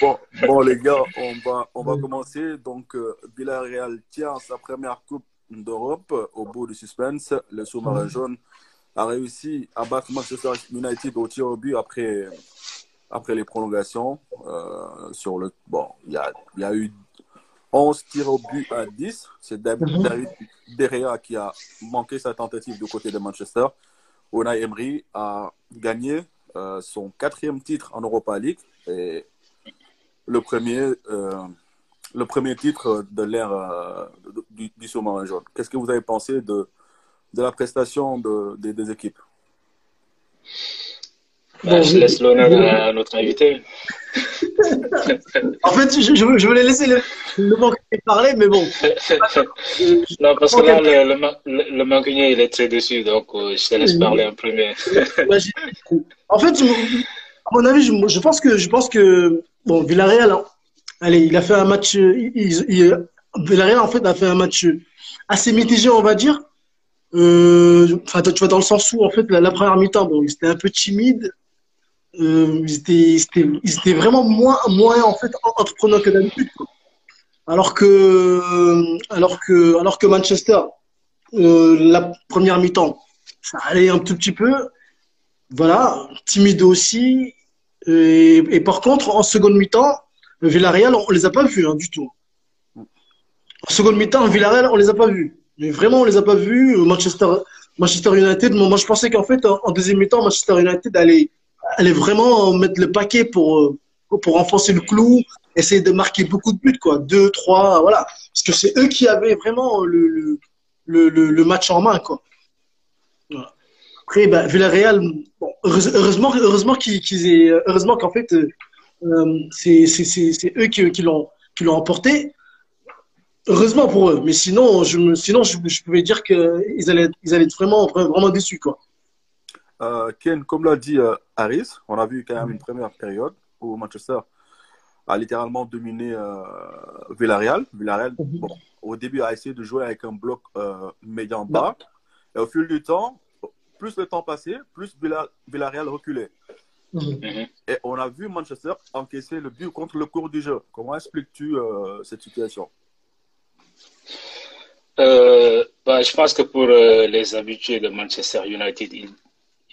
bon, bon, les gars, on va, on va commencer. Donc, euh, Villarreal tient sa première Coupe d'Europe au bout du suspense. Le sous-marin jaune a réussi à battre Manchester United au tir au but après, après les prolongations. Euh, sur le, bon, il y a, y a eu 11 tirs au but à 10. C'est David, David Derrea qui a manqué sa tentative du côté de Manchester. Unai Emery a gagné euh, son quatrième titre en Europa League et le premier, euh, le premier titre de l'ère euh, du, du jaune. Qu'est-ce que vous avez pensé de, de la prestation de, des, des équipes? Bah, je laisse l'honneur à notre invité. en fait, je, je, voulais laisser le, le mancunier parler, mais bon. non, parce que là, le, le, le mancunier, il est très dessus, donc euh, je te laisse parler en premier. en fait, à mon avis, je, je, pense que, je pense que bon, Villarreal, allez, il a fait un match. Il, il, Villarreal, en fait, a fait un match assez mitigé, on va dire. Euh, enfin, tu vois, dans le sens où, en fait, la, la première mi-temps, bon, c'était un peu timide euh, ils, étaient, ils, étaient, vraiment moins, moins en fait, entrepreneurs que d'habitude. Alors que, alors, que, alors que Manchester, euh, la première mi-temps, ça allait un tout petit peu. Voilà, timide aussi. Et, par contre, en seconde mi-temps, Villarreal, on les a pas vus hein, du tout. En seconde mi-temps, Villarreal, on les a pas vus. Mais vraiment, on les a pas vus. Manchester, Manchester United, moi, je pensais qu'en fait, en, deuxième mi-temps, Manchester United allait, allait vraiment mettre le paquet pour, euh, pour enfoncer le clou, essayer de marquer beaucoup de buts, quoi. Deux, trois, voilà. Parce que c'est eux qui avaient vraiment le, le, le, match en main, quoi. Après, bah, Villarreal, bon, heureusement, heureusement qu'ils aient, heureusement qu'en fait, euh, c'est eux qui, qui l'ont qui l'ont emporté. Heureusement pour eux, mais sinon, je me, sinon, je, je pouvais dire qu'ils allaient, ils allaient être vraiment, vraiment déçus, quoi. Euh, Ken, comme l'a dit euh, Harris, on a vu quand même une première période où Manchester a littéralement dominé euh, Villarreal. Villarreal, bon, au début, a essayé de jouer avec un bloc euh, médian bas. Et au fil du temps, plus le temps passait, plus Villarreal reculait. -hmm. Et on a vu Manchester encaisser le but contre le cours du jeu. Comment expliques-tu euh, cette situation? Euh, bah, Je pense que pour euh, les habitués de Manchester United, il,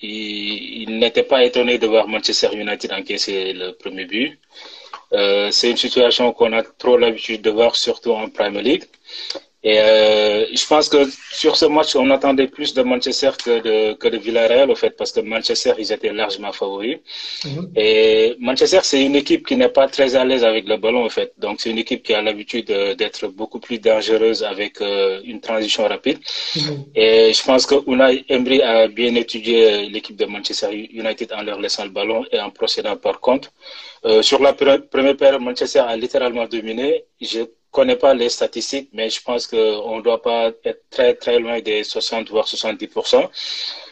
il, il n'était pas étonné de voir Manchester United encaisser le premier but. C'est une situation qu'on a trop l'habitude de voir, surtout en Premier League. Et euh, je pense que sur ce match, on attendait plus de Manchester que de, que de Villarreal, au fait, parce que Manchester, ils étaient largement favoris. Mm -hmm. Et Manchester, c'est une équipe qui n'est pas très à l'aise avec le ballon, en fait. Donc, c'est une équipe qui a l'habitude d'être beaucoup plus dangereuse avec euh, une transition rapide. Mm -hmm. Et je pense que Unai Emery a bien étudié l'équipe de Manchester United en leur laissant le ballon et en procédant par contre. Euh, sur la première période, Manchester a littéralement dominé. Je connais pas les statistiques, mais je pense qu'on ne doit pas être très, très loin des 60 voire 70%.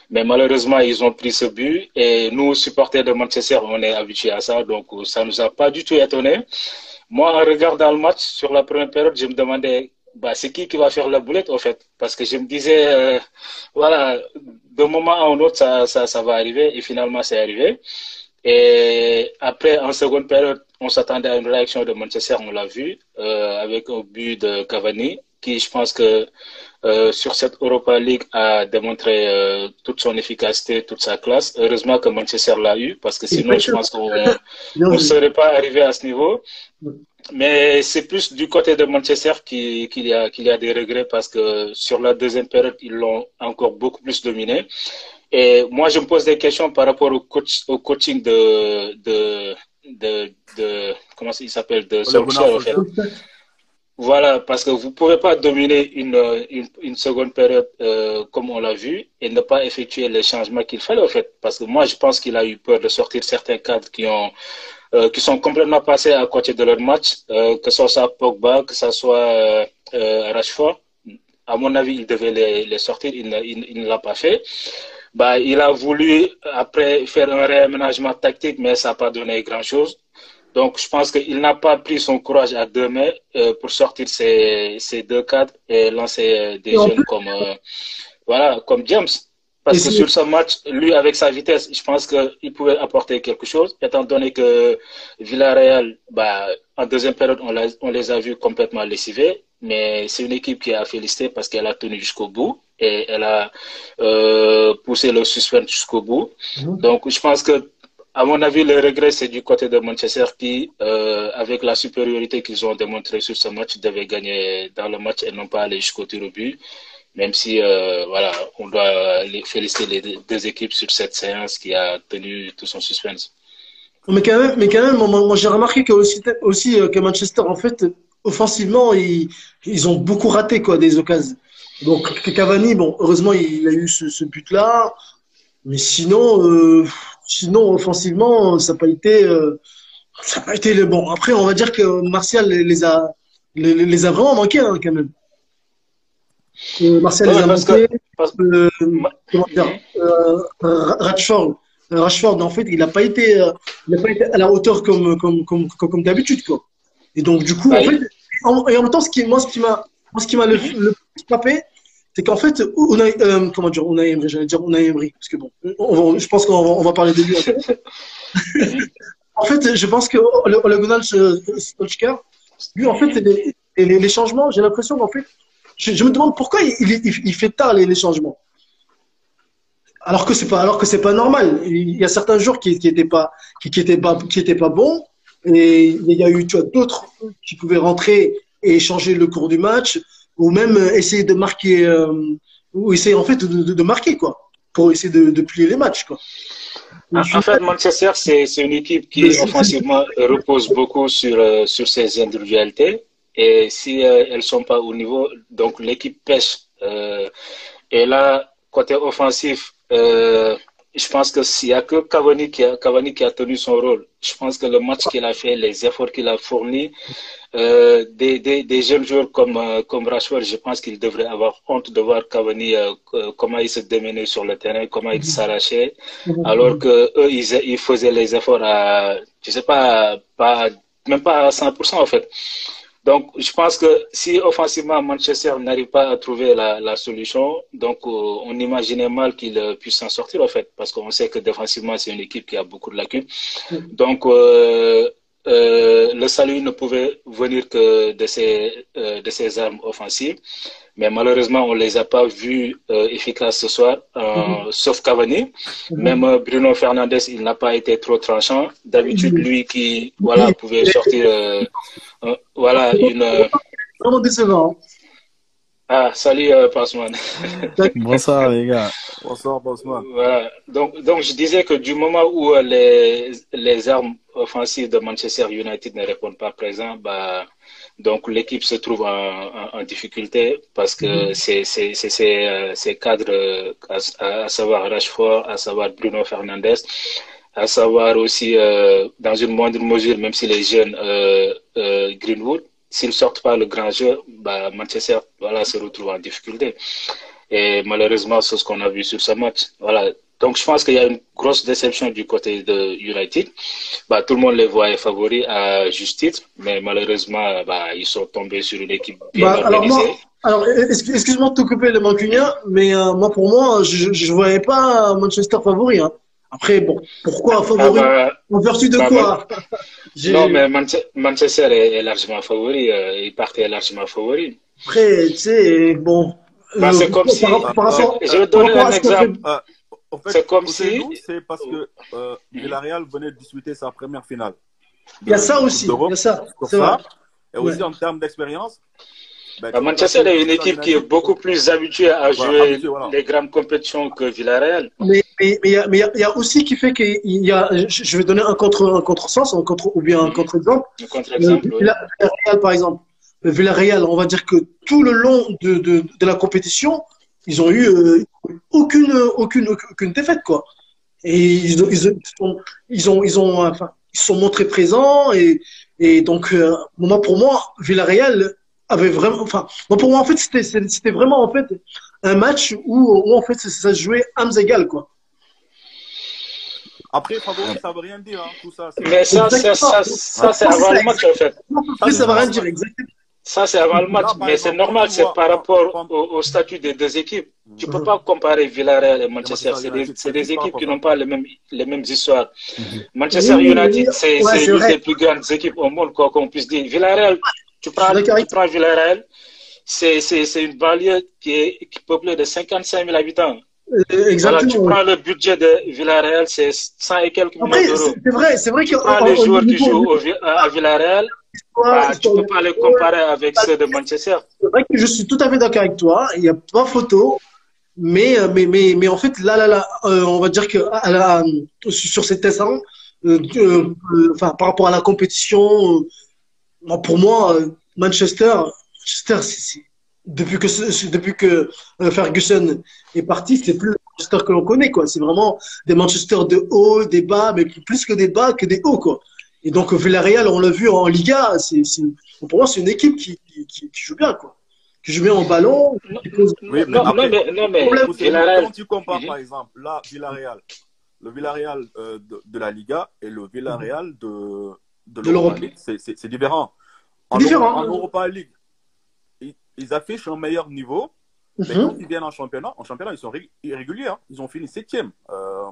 Mais malheureusement, ils ont pris ce but et nous, supporters de Manchester, on est habitués à ça, donc ça ne nous a pas du tout étonné. Moi, en regardant le match sur la première période, je me demandais, bah, c'est qui qui va faire la boulette, en fait? Parce que je me disais, euh, voilà, d'un moment à un autre, ça, ça va arriver et finalement, c'est arrivé. Et après, en seconde période, on s'attendait à une réaction de Manchester, on l'a vu, euh, avec un but de Cavani, qui je pense que euh, sur cette Europa League a démontré euh, toute son efficacité, toute sa classe. Heureusement que Manchester l'a eu, parce que sinon, je pense qu'on ne serait pas arrivé à ce niveau. Mais c'est plus du côté de Manchester qu'il qu y, a, qu'il y a des regrets, parce que sur la deuxième période, ils l'ont encore beaucoup plus dominé. Et moi, je me pose des questions par rapport au, coach, au coaching de, de, de, de comment il s'appelle de Solskjaer en fait. Voilà, parce que vous ne pouvez pas dominer une, une, une seconde période euh, comme on l'a vu et ne pas effectuer les changements qu'il fallait en fait. Parce que moi, je pense qu'il a eu peur de sortir certains cadres qui ont euh, qui sont complètement passés à côté de leur match, euh, que ce soit Pogba, que ce soit Rashford. À mon avis, il devait les, les sortir, il ne, il, il ne l'a pas fait bah, il a voulu après faire un réaménagement tactique, mais ça n'a pas donné grand-chose. Donc, je pense qu'il n'a pas pris son courage à deux mains euh, pour sortir ces, ces, deux cadres et lancer euh, des jeunes comme, euh, voilà, comme James. Parce que sur ce match, lui, avec sa vitesse, je pense qu'il pouvait apporter quelque chose, étant donné que Villarreal, bah, en deuxième période, on, on les a vus complètement lessivés. Mais c'est une équipe qui a félicité parce qu'elle a tenu jusqu'au bout et elle a euh, poussé le suspense jusqu'au bout. Mhm. Donc, je pense que à mon avis, le regret, c'est du côté de Manchester qui, euh, avec la supériorité qu'ils ont démontré sur ce match, devait gagner dans le match et non pas aller jusqu'au tir au but. Même si, euh, voilà, on doit les féliciter les deux équipes sur cette séance qui a tenu tout son suspense. Mais quand même, mais quand même moi, j'ai remarqué que aussi, aussi que Manchester, en fait, offensivement, ils, ils ont beaucoup raté quoi, des occasions. Donc Cavani, bon, heureusement, il a eu ce, ce but-là. Mais sinon, euh, sinon, offensivement, ça n'a pas été, euh, ça pas été le bon. Après, on va dire que Martial les a, les, les a vraiment manqués hein, quand même. Euh, Martial les a manqués. Euh, comment dire, Rashford, Rashford, en fait, il n'a pas été, il a pas été à la hauteur comme, comme, comme, comme, d'habitude, quoi. Et donc, du coup, en fait, et en même temps, ce qui, moi, ce qui m'a, ce qui m'a le, le plus frappé, c'est qu'en fait, on a, euh, comment dire, on a Emery, j'allais dire, on a Emery, parce que bon, on je pense qu'on va, on va parler de lui. en fait, je pense que le, le Gunnar Solskjaer, lui, en fait, les, les, les changements, j'ai l'impression qu'en fait, je, je, me demande pourquoi il, il, il fait tard les, les, changements. Alors que c'est pas, alors que c'est pas normal. Il y a certains jours qui, qui étaient pas, qui, qui étaient pas, qui étaient pas bons, et il y a eu, tu vois, d'autres qui pouvaient rentrer et changer le cours du match ou même euh, essayer de marquer, euh, ou essayer en fait de, de, marquer quoi, pour essayer de, de plier les matchs quoi. En, fait, Manchester, c'est une équipe qui offensivement repose beaucoup sur, euh, sur ses individualités. Et si elles ne sont pas au niveau, donc l'équipe pêche. et là, côté offensif, je pense que s'il n'y a que Cavani qui a, Cavani qui a tenu son rôle, je pense que le match qu'il a fait, les efforts qu'il a fournis, euh, des, des, des, jeunes joueurs comme, euh, comme Rashford, je pense qu'ils devraient avoir honte de voir Cavani, euh, comment il se démenait sur le terrain, comment il s'arrachait, alors que eux, ils, ils faisaient les efforts à, je sais pas, pas, même pas à 100% en fait. Donc, je pense que si offensivement Manchester n'arrive pas à trouver la, la solution, donc on imaginait mal qu'il puisse s'en sortir en fait, parce qu'on sait que défensivement c'est une équipe qui a beaucoup de lacunes. Donc, euh, euh, le salut ne pouvait venir que de euh, de ces armes offensives. Mais malheureusement, on ne les a pas vus euh, efficaces ce soir, mm-hmm. sauf Cavani. Mm-hmm. Même Bruno Fernandez, il n'a pas été trop tranchant. D'habitude, mm-hmm. lui qui voilà, pouvait sortir voilà, une. Vraiment décevant. Ah, salut euh, Bonsoir les gars. Bonsoir Passman. Voilà. Donc, donc je disais que du moment où les, les armes offensives de Manchester United ne répondent pas présent, bah, donc l'équipe se trouve en, en, difficulté parce que mm c'est ces euh, cadres, à, à, savoir Rashford, à savoir Bruno Fernandes, à savoir aussi euh, dans une moindre mesure, même si les jeunes euh, euh, Greenwood, s'ils sortent pas le grand jeu, bah, Manchester voilà, se retrouve en difficulté. Et malheureusement, c'est ce qu'on a vu sur ce match. Voilà. Donc, je pense qu'il y a une grosse déception du côté de United. Bah, tout le monde les voyait favoris à justice, mais malheureusement, bah, ils sont tombés sur une équipe bien bah, organisée. Alors, excuse-moi de te couper le mancunien, mais euh, moi, pour moi, je ne voyais pas Manchester favori. Hein. Après, bon, pourquoi favori? ah bah, En vertu de bah, quoi? Non, mais Manchester est, largement favori. Euh, il partait largement favori. Après, tu sais, bon. Bah, c'est comme si. je vais donner un exemple. En fait, c'est comme si. C'est parce que euh, Villarreal venait de disputer sa première finale. Il y a ça aussi. Il y a ça. ça. Et aussi en termes d'expérience, bah, Manchester est une équipe qui est beaucoup plus habituée à jouer les grandes compétitions que Villarreal. Mais mais il y, y, a aussi qui fait qu'il y a, je vais donner un contre un contresens, un contre ou bien un contre-exemple. contre-exemple. Euh, Villarreal par exemple. Villarreal, on va dire que tout le long de, de, de la compétition, ils ont eu euh, aucune, aucune aucune défaite quoi. Et ils, ils, ont, ils ont ils ont enfin ils sont montrés présents et et donc euh, moi pour moi Villarreal avait vraiment, enfin, pour moi, en fait, c'était, c'était vraiment, en fait, un match où, où en fait, ça, se jouait âmes égales, quoi. Après, favori, ça veut rien dire, hein, tout ça. Mais ça, ça, ça, ça c'est avant le match, en fait. Après, ça veut rien dire, exactement. Ça, c'est avant le match, mais c'est normal, c'est par rapport au, statut des deux équipes. Tu ne peux pas comparer Villarreal et Manchester. C'est des, équipes qui n'ont pas les mêmes, les mêmes histoires. Mhm. Manchester United, c'est une des plus grandes équipes au monde, quoi qu'on puisse dire. Villarreal, tu prends, tu prends Villarreal, c'est une banlieue qui est, qui peuplée de 55 000 habitants. Exactement. tu prends le budget de Villarreal, c'est 100 et quelques millions d'euros. C'est vrai, c'est vrai que. Tu prends les joueurs qui jouent à Villarreal, ah, tu ne peux pas les comparer avec ceux de Manchester. C'est vrai que je suis tout à fait d'accord avec toi. Il n'y a pas photo. Mais, euh, mais, mais, mais en fait, là, là, là euh, on va dire que sur ces tests, euh, enfin, par rapport à la compétition, pour moi, Manchester, Manchester depuis que, depuis que Ferguson est parti, c'est plus le Manchester que l'on connaît. quoi. C'est vraiment des Manchester de haut, des bas, mais plus que des bas que des hauts. quoi. Et donc Villarreal, on l'a vu en Liga, c'est, pour moi c'est une équipe qui, qui, joue bien quoi, qui joue bien en ballon. Oui, mais non, mais, non, mais quand tu compares par exemple là Villarreal, le Villarreal euh, de, la Liga et le Villarreal de de, l'Europa League, c'est, différent. En, différent. en Europa League, ils, affichent un meilleur niveau. Mais mhm. quand ils viennent en championnat, en championnat, ils sont irréguliers. Hein. Ils ont fini septième. Euh,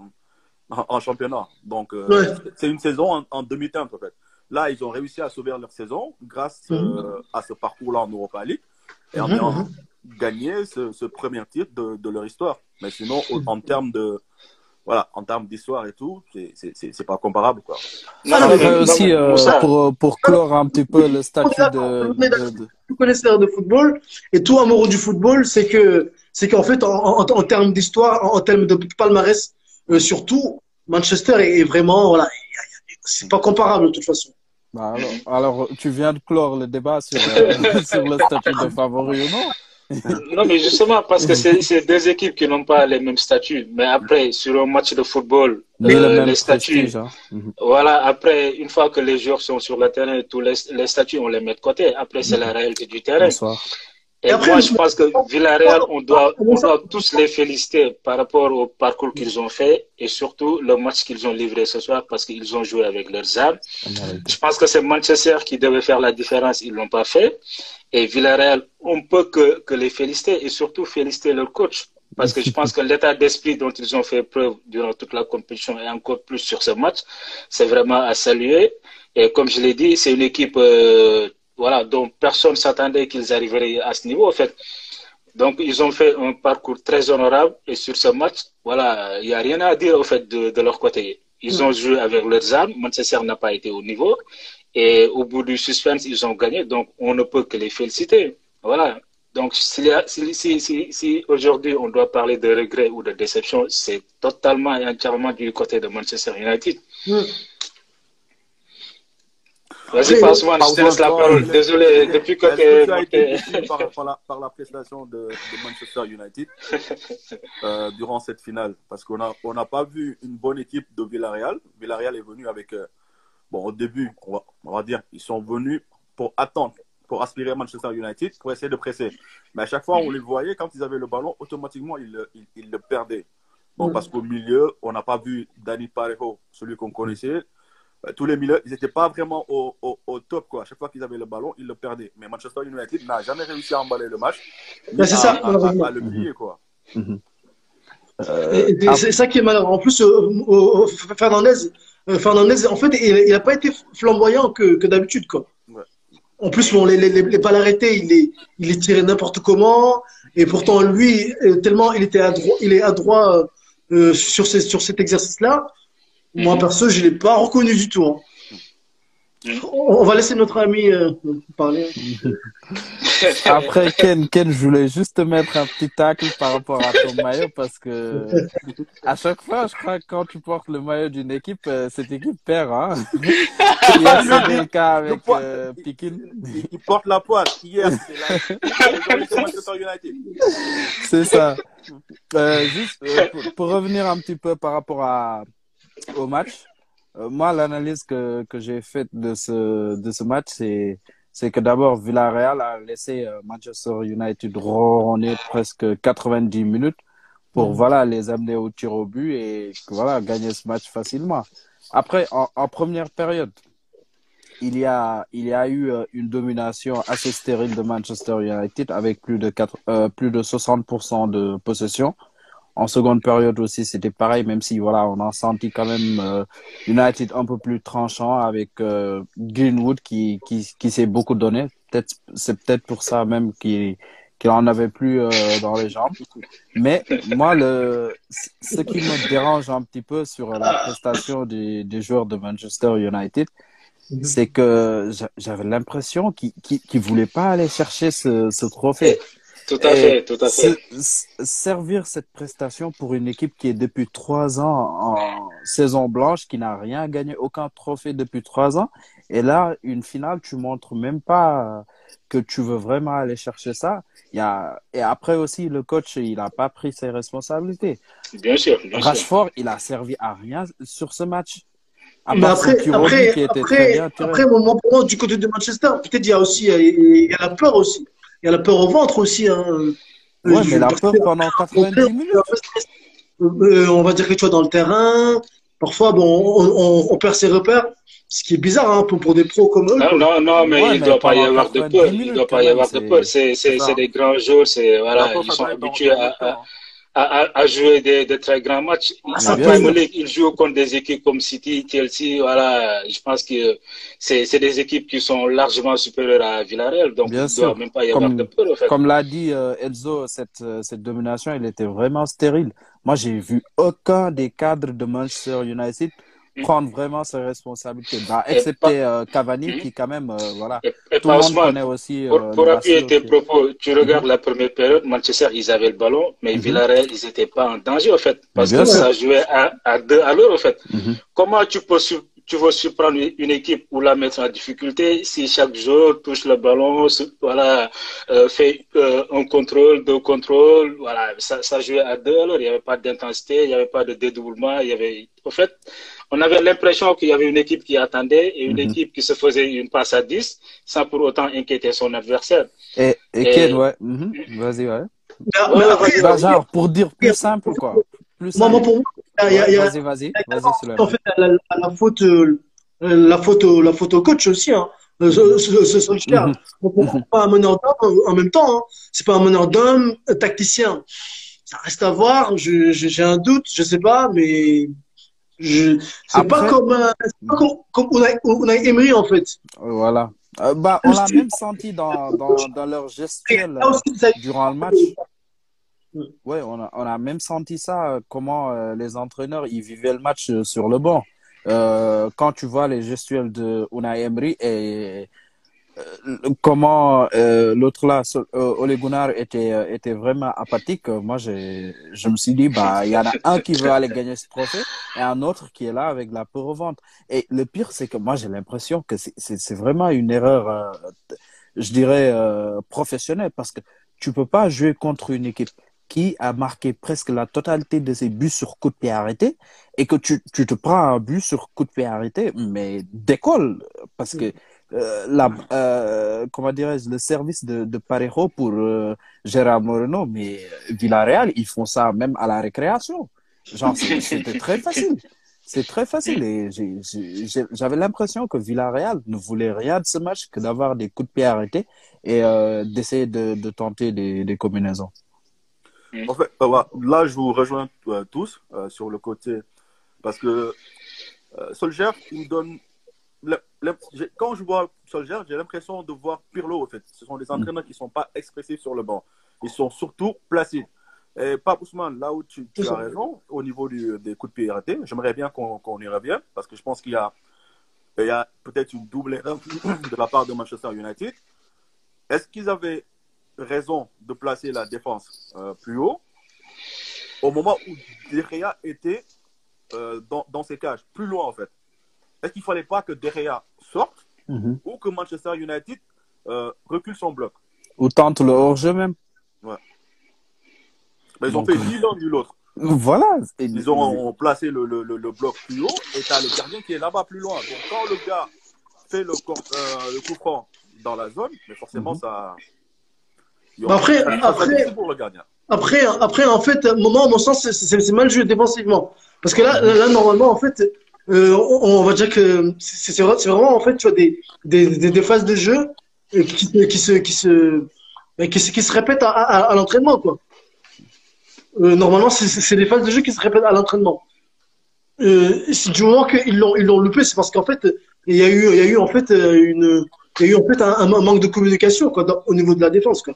en, championnat. Donc, euh, c'est une saison en, demi-teinte, en fait. Là, ils ont réussi à sauver leur saison grâce mhm. euh, à ce parcours-là en Europa League et en mhm, ayant mhm. gagné ce, premier titre de, leur histoire. Mais sinon, en termes de, voilà, en termes d'histoire et tout, c'est pas comparable, quoi. Non, aussi, euh, pour, pour clore un petit peu le statut de, de, Tout connaisseur de football et tout amoureux du football, c'est que, c'est qu'en fait, en, en, termes d'histoire, en, en, termes de palmarès, euh, surtout, Manchester est, vraiment, voilà, c'est pas comparable de toute façon. Bah, alors, tu viens de clore le débat sur, euh, sur le statut de favori ou non non, mais justement, parce que c'est deux équipes qui n'ont pas les mêmes statuts. Mais après, sur un match de football, euh, les statuts. Hein. Mhm. Voilà, après, une fois que les joueurs sont sur le terrain, tous les, les statuts, on les met de côté. Après, c'est la réalité du terrain. Bonsoir. Et, moi, je pense que Villarreal, on doit, on doit tous les féliciter par rapport au parcours qu'ils ont fait et surtout le match qu'ils ont livré ce soir parce qu'ils ont joué avec leurs armes. Je pense que c'est Manchester qui devait faire la différence, ils l'ont pas fait. Et Villarreal, on peut que, que les féliciter et surtout féliciter leur coach. Parce que je pense que l'état d'esprit dont ils ont fait preuve durant toute la compétition et encore plus sur ce match, c'est vraiment à saluer. Et comme je l'ai dit, c'est une équipe euh, voilà, donc personne s'attendait qu'ils arriveraient à ce niveau, en fait. Donc, ils ont fait un parcours très honorable et sur ce match, voilà, il n'y a rien à dire, au fait, de, leur côté. Ils ont joué avec leurs armes, Manchester n'a pas été au niveau et au bout du suspense, ils ont gagné, donc on ne peut que les féliciter. Voilà. Donc, si, si, si, si aujourd'hui on doit parler de regret ou de déception, c'est totalement et entièrement du côté de Manchester United. Mm. Vas-y, passe-moi, je te laisse la parole. Désolé, depuis que tu as été par, par, la, par la prestation de, de Manchester United euh, durant cette finale? Parce qu'on n'a on pas vu une bonne équipe de Villarreal. Villarreal est venu avec. Euh, bon, au début, on va, on va dire, ils sont venus pour attendre, pour aspirer à Manchester United, pour essayer de presser. Mais à chaque fois, on les voyait, quand ils avaient le ballon, automatiquement, ils, ils, ils le perdaient. Bon, parce qu'au milieu, on n'a pas vu Dani Parejo, celui qu'on connaissait. Euh, tous les milieux, ils n'étaient pas vraiment au, au, au, top. Quoi. À chaque fois qu'ils avaient le ballon, ils le perdaient. Mais Manchester United n'a jamais réussi à emballer le match. c'est ça. À, à, le plier. Quoi. Mhm. Euh, c'est ça qui est malheureux. En plus, euh, Fernandez, Fernandez, en fait, il n'a pas été flamboyant que, que d'habitude. Quoi. En plus, bon, les, les, les balles arrêtées, il est, il est tiré n'importe comment. Et pourtant, lui, tellement il était adroit, il est adroit euh, sur, ces, sur cet exercice-là, moi, perso, je ne l'ai pas reconnu du tout. Hein. On va laisser notre ami euh, parler. Après, Ken, Ken, je voulais juste te mettre un petit tacle par rapport à ton maillot parce que à chaque fois, je crois que quand tu portes le maillot d'une équipe, euh, cette équipe perd. Hein. Il y a le cas avec euh, Pikin. Il porte la poire. Hier, c'est ça. juste pour, pour, revenir un petit peu par rapport à, au match, euh, moi, l'analyse que, que j'ai faite de ce, de ce match, c'est, c'est que d'abord, Villarreal a laissé euh, Manchester United ronronner presque 90 minutes pour, mm. voilà, les amener au tir au but et, voilà, gagner ce match facilement. Après, en, en première période, il y a, il y a eu euh, une domination assez stérile de Manchester United avec plus de, 4, euh, plus de 60% de possession. En seconde période aussi, c'était pareil, même si voilà, on a senti quand même euh, United un peu plus tranchant avec euh, Greenwood qui, qui, qui s'est beaucoup donné. Peut-être, c'est peut-être pour ça même qu'il qu'il en avait plus euh, dans les jambes. Mais moi, le, ce qui me dérange un petit peu sur la prestation des, des joueurs de Manchester United, c'est que j'a- j'avais l'impression qu'ils qu'ils qu'ils voulaient pas aller chercher ce, ce trophée. Tout à fait, tout à fait. servir cette prestation pour une équipe qui est depuis trois ans en saison blanche, qui n'a rien gagné, aucun trophée depuis trois ans. Et là, une finale, tu montres même pas que tu veux vraiment aller chercher ça. Il y a, et après aussi, le coach, il n'a pas pris ses responsabilités. Bien sûr, bien sûr. Rashford, il a servi à rien sur ce match. À Mais part après, après, qui était très après, bien après, moment du côté de Manchester, peut-être il y a aussi, il y a la peur aussi. Il y a la peur au ventre aussi. Hein. Ouais, Je- mais la peur pendant Après, 90 minutes. euh, on va dire que tu vois dans le terrain, parfois, bon, on, on, on perd ses repères, ce qui est bizarre hein, pour, pour des pros comme eux. Non, non, non, mais Ouais, il ne doit pas y avoir de 90 peur. Il ne doit pas y avoir de c'est- peur. C'est des grands joueurs. C'est voilà, ils sont habitués à, temps, hein. À, jouer des, des très grands matchs. Ah, ils jouent contre des équipes comme City, Chelsea. Voilà, je pense que c'est des équipes qui sont largement supérieures à Villarreal. Donc, Bien il doit sûr. même pas y avoir Comme- de peur, en fait. Comme l'a dit euh, cette, euh, cette domination, elle était vraiment stérile. Moi, j'ai vu aucun des cadres de Manchester United prendre vraiment ses responsabilités. Bah, excepté euh, Cavani, Mhm. qui quand même, euh, voilà, Et, et tout le monde connaît aussi. Pour, euh, pour appuyer tes propos, tu regardes la première période, Manchester, ils avaient le ballon, mais Mhm. Villarreal, ils n'étaient pas en danger, en fait, parce que ça jouait à, à deux à l'heure, en fait. Mhm. Comment tu peux tu veux surprendre une équipe ou la mettre en difficulté si chaque joueur touche le ballon, voilà, euh, fait euh, un contrôle, deux contrôles, voilà, ça, ça jouait à deux l'heure. Il n'y avait pas d'intensité, il n'y avait pas de dédoublement, il y avait, en fait, on avait l'impression qu'il y avait une équipe qui attendait et une Mhm. équipe qui se faisait une passe à 10 sans pour autant inquiéter son adversaire. Et, et Et- Ken, ouais. mhm. Vas-y, ouais. Mais, mais après, Bah, genre, pour dire plus simple, quoi. Plus moi, simple. moi, pour moi, il y a, il y a- Vas-y, vas-y. Vas-y, en fait, la, la, la faute, euh, la faute, au- la faute au coach aussi. Hein. Euh, Ce, ce, ce Mhm. Bon, pour moi, c'est pas un meneur d'homme en même temps. Hein. C'est pas un meneur d'homme, tacticien. Ça reste à voir. J'ai un doute, je sais pas, mais je c'est pas comme c'est pas comme, comme Unai, Unai Emery en fait. Voilà. Euh, bah, on l'a même senti dans, dans, dans leur gestuelle ça- durant le match. Mm. Ouais, on a, on a même senti ça, euh, comment euh, les entraîneurs ils vivaient le match euh, sur le banc. Euh, quand tu vois les gestuels de Unai Emery et euh, comment euh, l'autre là, euh, Ole Gunnar était euh, était vraiment apathique. Moi, j'ai, je me suis dit bah il y en a un qui veut aller gagner ce trophée et un autre qui est là avec la peur au ventre. Et le pire, c'est que moi j'ai l'impression que c'est vraiment une erreur, euh, je dirais euh, professionnelle parce que tu peux pas jouer contre une équipe qui a marqué presque la totalité de ses buts sur coup de pied arrêté et que tu, tu te prends un but sur coup de pied arrêté, mais décolle parce que euh, la, euh, comment dirais-je, le service de, de Parejo pour euh, Gérard Moreno, mais Villarreal, ils font ça même à la récréation. Genre, c'était très facile. C'est très facile et j'avais l'impression que Villarreal ne voulait rien de ce match que d'avoir des coups de pied arrêtés et euh, d'essayer de, de tenter des, des combinaisons. En fait, voilà, là, je vous rejoins tous euh, sur le côté. Parce que euh, Solskjaer, il me donne. Le- le- j'ai- quand je vois Solskjaer, j'ai l'impression de voir Pirlo, en fait. Ce sont des entraîneurs qui ne sont pas expressifs sur le banc. Ils sont surtout placés. Et Pape Ousmane, là où tu, as raison, au niveau du- des coups de pied arrêtés, j'aimerais bien qu'on y revienne, parce que je pense qu'il y a, il y a peut-être une double erreur de la part de Manchester United. Est-ce qu'ils avaient raison de placer la défense euh, plus haut au moment où De Gea était euh, dans, dans ses cages, plus loin en fait? Est-ce qu'il ne fallait pas que De Gea sorte ou que Manchester United euh, recule son bloc? Ou tente le hors-jeu même. Mais Ils ont fait ni l'un ni l'autre. Voilà. Ils ont placé le, le, le, le bloc plus haut et tu as le gardien qui est là-bas plus loin. Donc quand le gars fait le, euh, le coup franc dans la zone, mais forcément Mhm. ça. Bah après- après- pour le gardien. Après, après, en fait, à un moment, à mon sens, c'est- mal joué défensivement. Parce que là, là, normalement, en fait, euh, on, va dire que c'est c'est vrai- c'est vraiment en fait tu vois des des, des, phases de jeu euh, qui, se- qui se qui se euh, qui se, se répètent à, l'entraînement quoi. Euh, normalement c'est des phases de jeu qui se répètent à l'entraînement. Euh, du moment qu'ils l'ont ils l'ont loupé, c'est parce qu'en fait il y a eu il y a eu en fait euh, une il y a eu en fait un, manque de communication quoi au niveau de la défense quoi.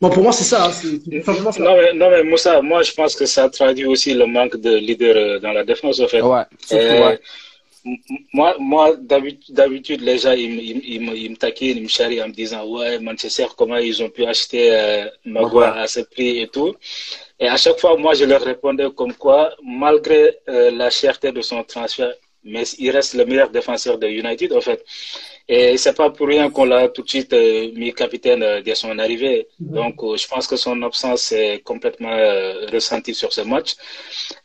Moi pour moi c'est ça, hein, c'est ça. Non mais, non, mais Moussa, moi je pense que ça traduit aussi le manque de leader euh, dans la défense, en fait. Ouais, Euh, ouais. moi, moi d'habitude, les gens, ils, me- ils, me- ils, me- ils me taquinent, ils me charrient en me disant, ouais, Manchester, comment ils ont pu acheter euh, Maguire à ce prix et tout. Et à chaque fois, moi, je leur répondais comme quoi, malgré euh, la cherté de son transfert, mais il reste le meilleur défenseur de United, en fait. Et c'est pas pour rien qu'on l'a tout de suite euh, mis capitaine euh, dès son arrivée. Donc, euh, je pense que son absence est complètement ressentie sur ce match.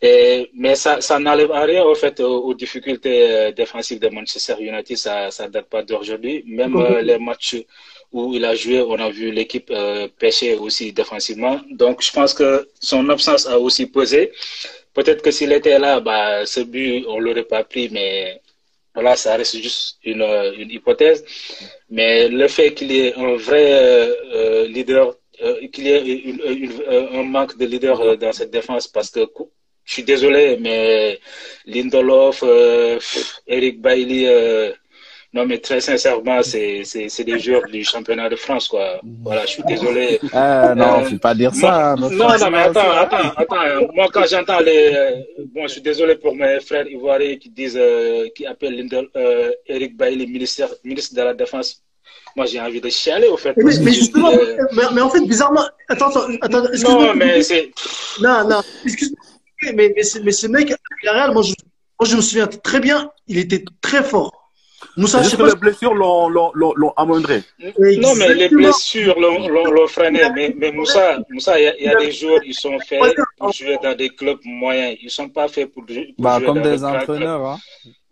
Et, mais ça, ça n'enlève à rien, au fait, aux, aux difficultés défensives de Manchester United. Ça, ça date pas d'aujourd'hui. Même les matchs où il a joué, on a vu l'équipe euh, pêcher aussi défensivement. Donc, je pense que son absence a aussi pesé. Peut-être que s'il était là, bah, ce but, on l'aurait pas pris, mais voilà, ça reste juste une, euh, une hypothèse. Mais le fait qu'il y ait un vrai euh, euh, leader, qu'il y ait un manque de leader dans cette défense, parce que je suis désolé, mais Lindelof, Eric Bailly, euh, non mais très sincèrement, c'est c'est c'est des joueurs du championnat de France, quoi. Voilà, je suis désolé. Euh, non, Euh, faut pas dire Moi- ça. hein, non, France, non, mais attends, attends, attends. Moi, quand j'entends les. euh, Bon, je suis désolé pour mes frères ivoiriens qui disent. euh, qui appellent Lindel, euh, Eric Bailly, ministre, ministre de la Défense. Moi, j'ai envie de chialer, au fait. Mais, mais justement, mais, mais en fait, bizarrement, attends, attends, non, mais c'est. Non, non, excuse-moi. Mais, mais, ce- mais ce mec, moi je, moi, je me souviens très bien, il était très fort. Moussa, C'est je juste sais que pas. les blessures l'ont l'ont- l'ont- l'ont amoindré. Non, mais les blessures l'ont freiné. Mais, mais Moussa, Moussa, il y, a- il y a des joueurs, ils sont faits pour jouer dans des clubs moyens. Ils sont pas faits pour, pour Bah, jouer comme dans des de grands clubs. entraîneurs, hein.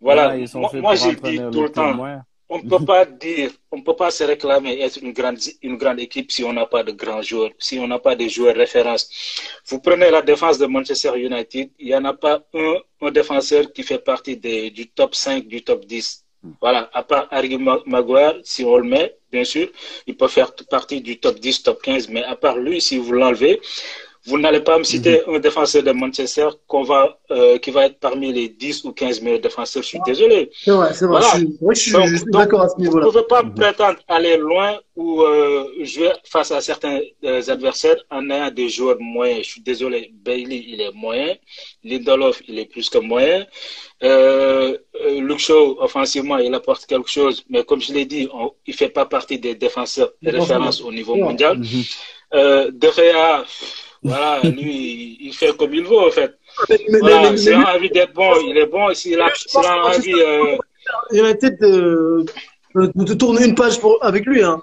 Voilà, Ouais, ils sont moi, faits moi pour j'ai dit tout le club temps. moyen. On ne peut pas dire, on ne peut pas se réclamer être une grande, une grande équipe si on n'a pas de grands joueurs, si on n'a pas de joueurs références. Vous prenez la défense de Manchester United, il n'y en a pas un, un défenseur qui fait partie des, du top 5, du top 10. Voilà, à part Harry Ma- Maguire, si on le met, bien sûr, il peut faire partie du top 10, top 15, mais à part lui, si vous l'enlevez, vous n'allez pas me citer un défenseur de Manchester va, euh, qui va être parmi les 10 ou 15 meilleurs défenseurs. Je suis désolé. C'est vrai, c'est vrai. Voilà. Je suis, je Donc- je suis donc, d'accord à ce Vous ne pouvez pas prétendre aller loin ou euh, jouer face à certains euh, adversaires en ayant des joueurs moyens. Je suis désolé, Bailey, il est moyen. Lindelof, il est plus que moyen. Luke Shaw, offensivement, il apporte quelque chose, mais comme je l'ai dit, on, il fait pas partie des défenseurs de référence au niveau mondial. Mhm. De Gea, voilà, lui, il fait comme il veut, en fait. Mais, mais, Voilà, s'il mais, a envie d'être bon, il est bon. S'il a, a envie... Euh, United de, de, de tourner une page pour, avec lui. Hein.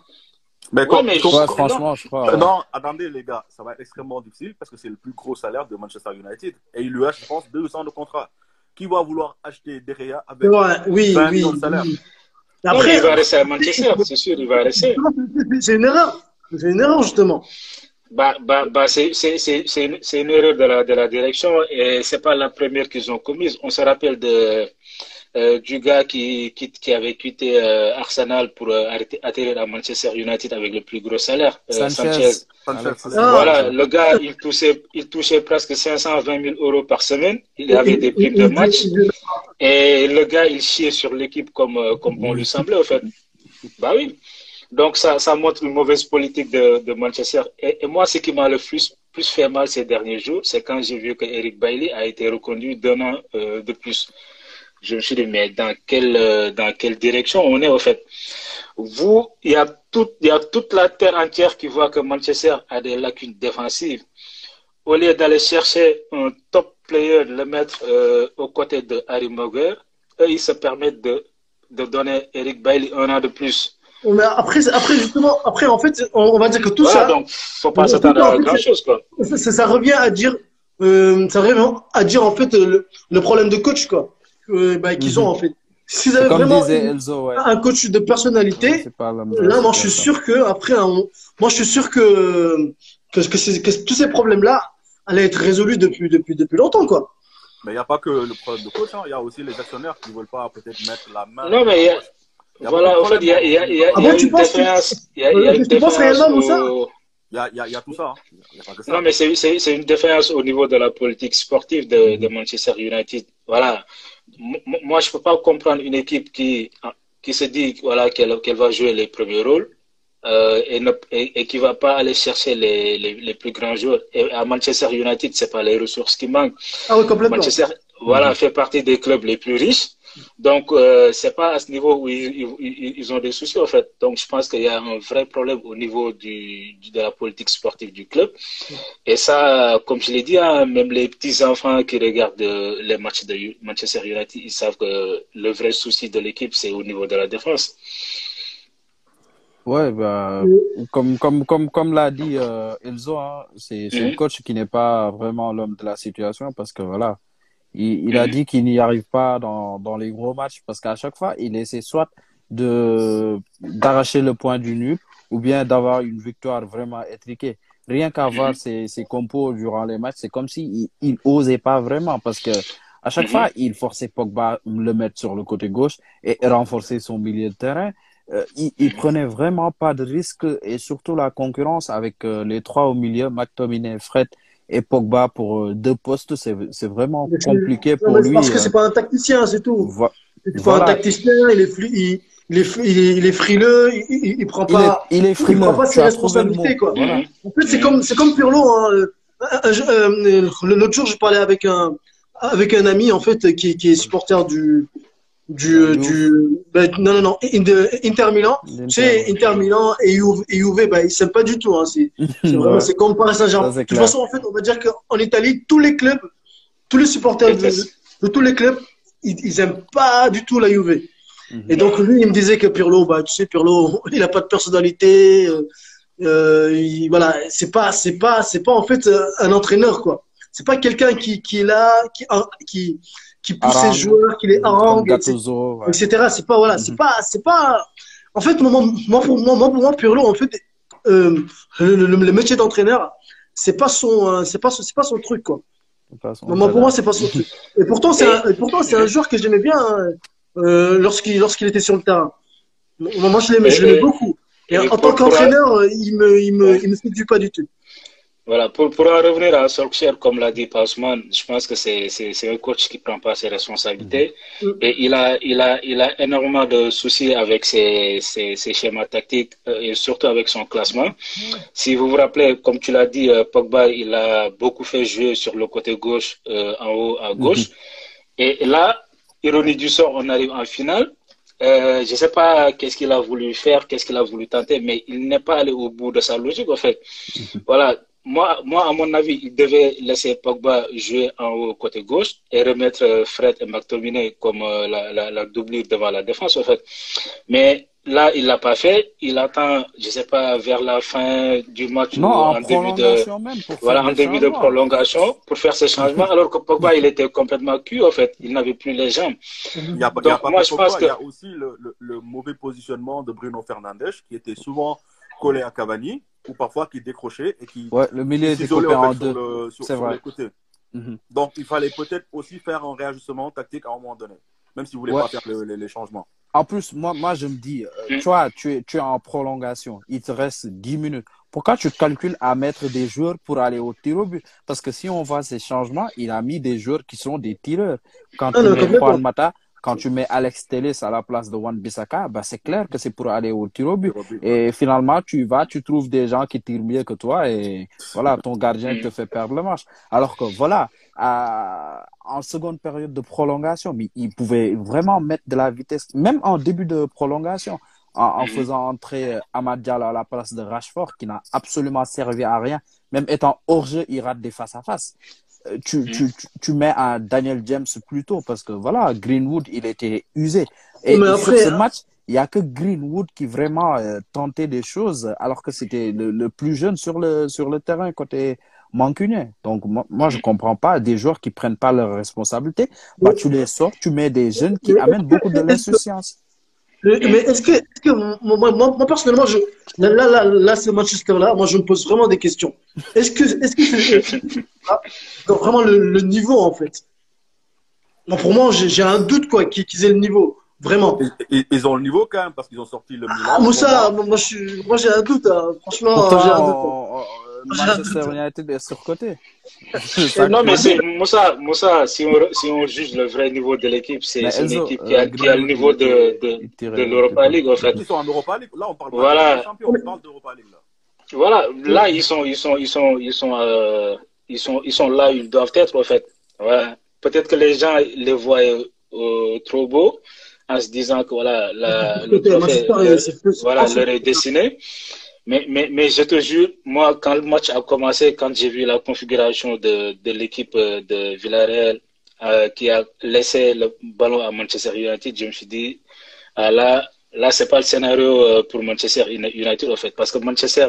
Mais Ouais, comme- mais comme- Ouais, Non. franchement, je crois. Ouais. Non, attendez les gars, ça va être extrêmement difficile parce que c'est le plus gros salaire de Manchester United. Et il lui a, je pense, deux ans de contrat. Qui va vouloir acheter Derrea avec Ouais, oui, 20 oui. millions de salaire oui. non, Après, il va rester à Manchester, c'est sûr, il va rester. c'est une erreur. C'est une erreur, justement. Bah, bah, bah, c'est, c'est, c'est, c'est une, c'est une erreur de la, de la direction et c'est pas la première qu'ils ont commise. On se rappelle de, euh, du gars qui, qui, qui avait quitté euh, Arsenal pour euh, atterrir à Manchester United avec le plus gros salaire, euh, Sanchez. Sanchez. Voilà, le gars, il touchait, il touchait presque 520 000 euros par semaine. Il avait des primes de match. Et le gars, il chiait sur l'équipe comme, comme bon lui semblait, en fait. Bah oui. Donc, ça, montre une mauvaise politique de, Manchester. Et, moi, ce qui m'a le plus, plus fait mal ces derniers jours, c'est quand j'ai vu que Eric Bailey a été reconduit d'un an euh, de plus. Je me suis dit, mais dans quelle, euh, dans quelle direction on est, au fait? Vous, il y, a y a toute la terre entière qui voit que Manchester a des lacunes défensives. Au lieu d'aller chercher un top player, de le mettre euh, aux côtés de Harry Maguire, eux, ils se permettent de, de donner Eric Bailey un an de plus. Mais après, après, justement, après, en fait, on, on va dire que tout Voilà, ça, donc, faut pas Tout s'attendre ça, en à fait, grand chose, quoi. ça, ça- ça revient à dire, euh, ça revient à dire, en fait, le, le problème de coach, quoi, euh, bah, qu'ils ont, en fait. S'ils avaient comme vraiment disait Elzo, ouais. un coach de personnalité, pas Là, moi, je suis ça. sûr que après, un- moi, je suis sûr que que, que, ces- que tous ces problèmes-là allaient être résolus depuis depuis depuis longtemps, quoi. Mais il n'y a pas que le problème de coach, hein. il y a aussi les actionnaires qui ne veulent pas peut-être mettre la main. Non, mais voilà, en fait, il y a, il y a, y a, Ah y bon, une défaillance. Il y a, y une au- Il y a, y y tout ça. hein. N'y a pas que ça. Non, mais c'est c'est- c'est une défaillance au niveau de la politique sportive de, de Manchester United. Voilà. M- Moi, je ne peux pas comprendre une équipe qui, qui se dit voilà, qu'elle qu'elle va jouer les premiers rôles euh, et, ne, et, et qui ne va pas aller chercher les, les, les plus grands joueurs. Et à Manchester United, ce n'est pas les ressources qui manquent. Ah oui, complètement. Manchester voilà, fait partie des clubs les plus riches. Donc, euh, c'est pas à ce niveau où ils, ils, ils ont des soucis, en fait. Donc, je pense qu'il y a un vrai problème au niveau du, de la politique sportive du club. Et ça, comme je l'ai dit, hein, même les petits-enfants qui regardent euh, les matchs de Manchester United, ils savent que le vrai souci de l'équipe, c'est au niveau de la défense. Ouais, bah, comme, comme, comme, comme l'a dit euh, Elzo, hein, c'est Mhm. un coach qui n'est pas vraiment l'homme de la situation parce que voilà, il, il a Mhm. dit qu'il n'y arrive pas dans, dans les gros matchs parce qu'à chaque fois, il essaie soit de d'arracher le point du nul ou bien d'avoir une victoire vraiment étriquée. Rien qu'à voir ses, ses compos durant les matchs, c'est comme s'il il, osait pas vraiment parce que à chaque Mhm. fois, il forçait Pogba le mettre sur le côté gauche et renforcer son milieu de terrain. Euh, il, il prenait vraiment pas de risque et surtout la concurrence avec euh, les trois au milieu, McTominay, Fred et Pogba pour euh, deux postes, c'est c'est vraiment compliqué pour lui. parce que euh, c'est pas un tacticien, c'est tout. vo- C'est pas Voilà. un tacticien, il est, il, il est, il est, il est frileux, il, prend il est, pas, il est il frileux. prend pas ses responsabilités, quoi. Voilà. En fait, c'est comme, c'est comme Pirlo. Hein. Euh, L'autre jour, je parlais avec un, avec un ami, en fait, qui, qui est supporter du, du, Euh, du, ben, non, non, non, Inter Inter Milan. Tu sais, Inter Milan et Juve, et Juve ben, ils s'aiment pas du tout. Hein. C'est vraiment, Ouais. c'est comme Paris Saint-Germain. Ça, c'est De toute façon, en fait, on va dire qu'en Italie, tous les clubs, tous les supporters de, tous les clubs, ils, ils aiment pas du tout la Juve. Mhm. Et donc, lui, il me disait que Pirlo, bah, tu sais, Pirlo, il a pas de personnalité. Euh, euh, il- voilà, c'est pas, c'est pas, c'est pas en fait euh, un entraîneur, quoi. C'est pas quelqu'un qui, qui est là, qui, qui, qui pousse Harangue. ses joueurs, qui les harangue, etc ouais. etc. C'est pas voilà, c'est Mhm. pas c'est pas. En fait, moi, moi pour moi, moi pour moi, Pirlo, en fait, euh, le, le- le métier d'entraîneur, c'est pas son, euh, c'est pas son- c'est pas son truc quoi. Façon, Moi, pour moi, c'est pas son truc. Et pourtant, c'est un, et pourtant c'est un joueur que j'aimais bien hein, euh, lorsqu'il lorsqu'il était sur le terrain. Moi, je l'aimais, je l'aimais beaucoup. Et, et en tant qu'entraîneur, il me, il me, il me séduit pas du tout. Voilà, pour, pour en revenir à Solskjaer, comme l'a dit Passman, je pense que c'est, c'est, c'est un coach qui prend pas ses responsabilités Mhm. et il a, il a, il a énormément de soucis avec ses, ses, ses schémas tactiques euh, et surtout avec son classement. Si vous vous rappelez, comme tu l'as dit, euh, Pogba, il a beaucoup fait jouer sur le côté gauche, euh, en haut à gauche. Et là, ironie du sort, on arrive en finale. Euh, je sais pas qu'est-ce qu'il a voulu faire, qu'est-ce qu'il a voulu tenter, mais il n'est pas allé au bout de sa logique, en fait. Voilà. Moi, moi, à mon avis, il devait laisser Pogba jouer en haut côté gauche et remettre euh, Fred et McTominay comme euh, la, la, la doublure devant la défense, en fait. Mais là, il l'a pas fait. Il attend, je sais pas, vers la fin du match Non, ou en, en début de, prolongation même. Pour voilà, faire en début de prolongation pour faire ces changements, alors que Pogba, il était complètement cuit, en fait. Il n'avait plus les jambes. Il y a, Donc, il y a pas moi, je Pogba, pense que- il y a aussi le, le, le mauvais positionnement de Bruno Fernandes qui était souvent collé à Cavani ou parfois qui décrochait et qui Ouais, le milieu était coupé en en fait, deux. sur, le, sur, C'est sur vrai. les côtés. Mhm. Donc il fallait peut-être aussi faire un réajustement tactique à un moment donné, même si vous voulez Ouais. pas faire le- les, les changements. En plus, moi, moi, je me dis, euh, Mm. tu vois, tu es, tu es en prolongation. Il te reste 10 minutes. Pourquoi tu calcules à mettre des joueurs pour aller au tir au but? Parce que si on voit ces changements, il a mis des joueurs qui sont des tireurs. Quand Ah tu non, mets complètement. Juan Mata, quand tu mets Alex Telles à la place de Juan Bissaka, bah, c'est clair que c'est pour aller au tir au but. Et finalement, tu vas, tu trouves des gens qui tirent mieux que toi et voilà, ton gardien te fait perdre le match. Alors que voilà, à- en seconde période de prolongation, mais il pouvait vraiment mettre de la vitesse, même en début de prolongation, en, en Mhm. faisant entrer Amad Diallo à la place de Rashford, qui n'a absolument servi à rien. Même étant hors jeu, il rate des face à face. Euh, Tu, Mhm. tu, tu, tu mets un Daniel James plus tôt parce que voilà, Greenwood, il était usé. Et Mais sur après, ce hein. match, il y a que Greenwood qui vraiment euh, tentait des choses alors que c'était le, le plus jeune sur le, sur le terrain côté mancunien. Donc, moi, moi, je comprends pas des joueurs qui prennent pas leurs responsabilités. Bah, tu les sors, tu mets des jeunes qui amènent beaucoup de l'insouciance. Mais est-ce que, est-ce que moi, moi, moi, moi, personnellement, je, là, là, là, là, ce Manchester-là, moi, je me pose vraiment des questions. Est-ce que, est-ce que c'est, donc, vraiment le, le niveau, en fait? Moi, pour moi, j'ai j'ai un doute quoi qu'ils aient le niveau. Vraiment. Ils, ont le niveau quand même parce qu'ils ont sorti le Milan. Ah, Moussa, moi, moi, je suis- moi, j'ai un doute. hein. Franchement, j'ai un doute. hein. Euh, Manchester. United est surcoté. Non, mais c'est Moussa, Moussa si, on, si on juge le vrai niveau de l'équipe, c'est une Enzo, équipe qui a, euh, qui a le niveau de, l'Europa. League, en fait. Ils sont en Europa League. Là, on parle pas Voilà. de champion, on parle d'Europa League. Là. Voilà, là, ils sont, ils sont, ils sont, ils sont, euh, ils sont, ils sont là où ils doivent être, en fait. Voilà. Peut-être que les gens les voient euh, trop beaux en se disant que voilà, la, le Écoutez, trophée, Manchester, le- c'est plus- voilà, leur est. Mais, mais, mais je te jure, moi, quand le match a commencé, quand j'ai vu la configuration de, de l'équipe euh, de Villarreal euh, qui a laissé le ballon à Manchester United, je me suis dit, ah, là, là, c'est pas le scénario euh, pour Manchester United, en fait. Parce que Manchester,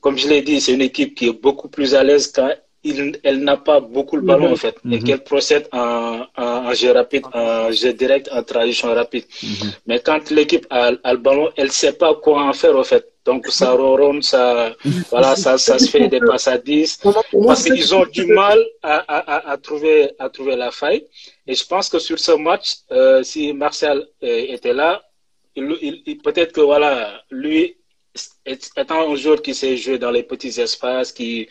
comme je l'ai dit, c'est une équipe qui est beaucoup plus à l'aise quand il- elle n'a pas beaucoup le ballon, en fait. Et Mhm. qu'elle procède en, en, en jeu rapide, en jeu direct, en transition rapide. Mhm. Mais quand l'équipe a, a le ballon, elle sait pas quoi en faire, en fait. Donc, ça ronronne, ça, voilà, ça, ça se fait des passes à 10. Pour moi- pour moi, Parce qu'ils ont du mal à, à, à, trouver, à trouver la faille. Et je pense que sur ce match, euh, si Martial euh, était là, il, il- peut-être que voilà, lui, étant un joueur qui sait jouer dans les petits espaces, qui,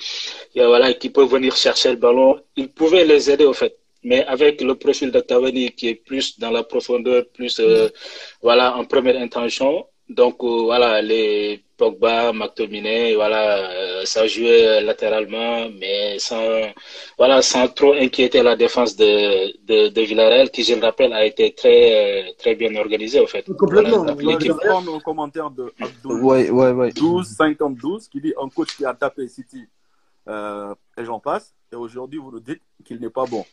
qui, voilà, qui peut venir chercher le ballon, il pouvait les aider au fait. Mais avec le profil de Cavani qui est plus dans la profondeur, plus euh, voilà en première intention, donc euh, voilà les Pogba, McTominay, voilà euh, ça jouait latéralement, mais sans voilà sans trop inquiéter la défense de de, de Villarreal, qui je le rappelle a été très euh, très bien organisée au fait. Complètement. Voilà, Là, je prendre un commentaire de Ouais, ouais, ouais. 12 52 qui dit un coach qui a tapé City euh, et j'en passe. Et aujourd'hui, vous nous dites qu'il n'est pas bon.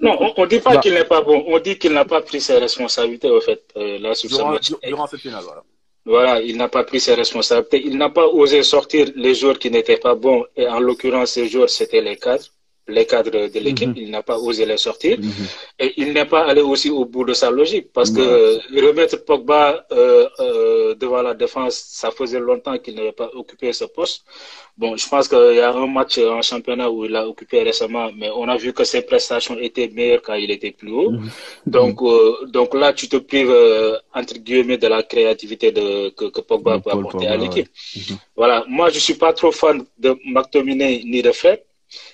Non, on, on dit pas Bah. qu'il n'est pas bon, on dit qu'il n'a pas pris ses responsabilités au fait euh, là sur ce Durant, match. dur- durant cette finale, voilà. Voilà, il n'a pas pris ses responsabilités. Il n'a pas osé sortir les joueurs qui n'étaient pas bons. Et en l'occurrence, ces joueurs, c'était les cadres, les cadres de l'équipe. Mhm. Il n'a pas osé les sortir. Mhm. Et il n'est pas allé aussi au bout de sa logique. Parce que remettre Pogba euh, euh, devant la défense, ça faisait longtemps qu'il n'avait pas occupé ce poste. Bon, je pense qu'il y a un match en championnat où il a occupé récemment, mais on a vu que ses prestations étaient meilleures quand il était plus haut. Mhm. Donc, euh, donc là, tu te prives, entre guillemets, de la créativité de, que, que Pogba peut apporter Pogba, à l'équipe. ouais. Voilà. Moi, je suis pas trop fan de McTominay ni de Fred,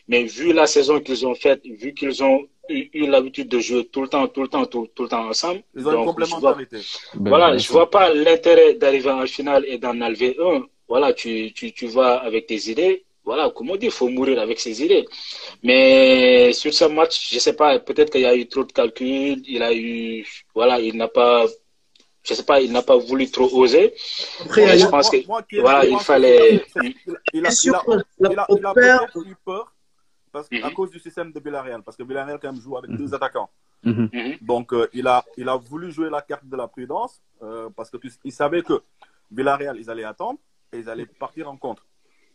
mais vu la saison qu'ils ont faite, vu qu'ils ont eu, eu l'habitude de jouer tout le temps, tout le temps, tout, tout le temps ensemble, Ils ont une donc, je vois, complémentarité. Ben, voilà, je sûr. vois pas l'intérêt d'arriver en finale et d'en enlever un. Voilà, tu, tu, tu vas avec tes idées. Voilà, comme on dit, il faut mourir avec ses idées. Mais sur ce match, je sais pas, peut-être qu'il y a eu trop de calculs, il a eu, voilà, il n'a pas, je sais pas, il n'a pas voulu trop oser. Après, je pense que, Moi, qui- voilà, il fallait- Il a, il a, c'est sûr il a- que la il a, il a paire- peut-être eu peur parce, à Mhm. cause du système de Villarreal. Parce que Villarreal, quand même, joue avec deux attaquants. Mhm. Mhm. Donc, euh, il, a, il a voulu jouer la carte de la prudence euh, parce que tu- il savait que Villarreal, ils allaient attendre et ils allaient partir en contre.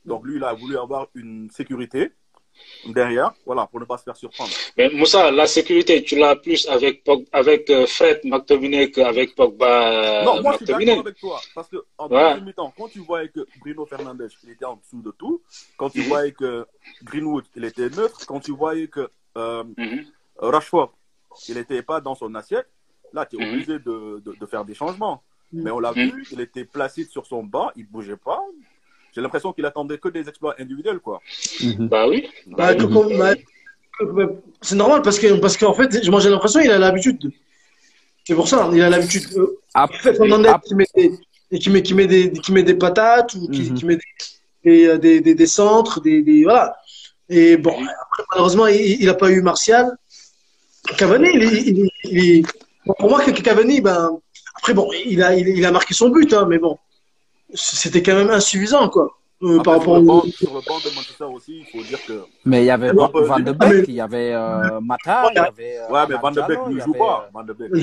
Donc, lui, il a voulu avoir une sécurité derrière, voilà, pour ne pas se faire surprendre. Mais Moussa, la sécurité, tu l'as plus avec, avec euh, Fred McTominay qu'avec Pogba non, moi, je suis d'accord avec toi. Parce que en Ouais. deuxième mi-temps, quand tu voyais que Bruno Fernandes, il était en dessous de tout, quand tu voyais que Greenwood, il était neutre, quand tu voyais que euh, Mhm. Rashford, il n'était pas dans son assiette, là, tu es Mhm. obligé de, de, de faire des changements. Mais on l'a Mhm. vu, il était placide sur son banc, il bougeait pas. J'ai l'impression qu'il attendait que des exploits individuels, quoi. Mhm. Bah oui. Bah, bah, que- c'est normal parce que parce qu'en fait, moi j'ai l'impression qu'il a l'habitude. de- C'est pour ça, il a l'habitude. Euh, Après, Fernandez après- qui met des, et qui met qui met des qui met des patates ou qui, qui met des des, euh, des, des, des centres, des, des voilà. Et bon, après, malheureusement, il n'a pas eu Martial. Cavani, il, pour moi, Cavani, ben après bon, il a il, il a marqué son but, hein, mais bon, c'était quand même insuffisant quoi. Euh, par rapport le banc, au, sur le banc de Manchester aussi, il faut dire que. Mais il y avait Ah, Van Van de ah, mais- Beek, il y avait euh, Mata, il y avait. euh, Ouais, mais Van de Beek ne joue avait, pas. Van de Beek. le,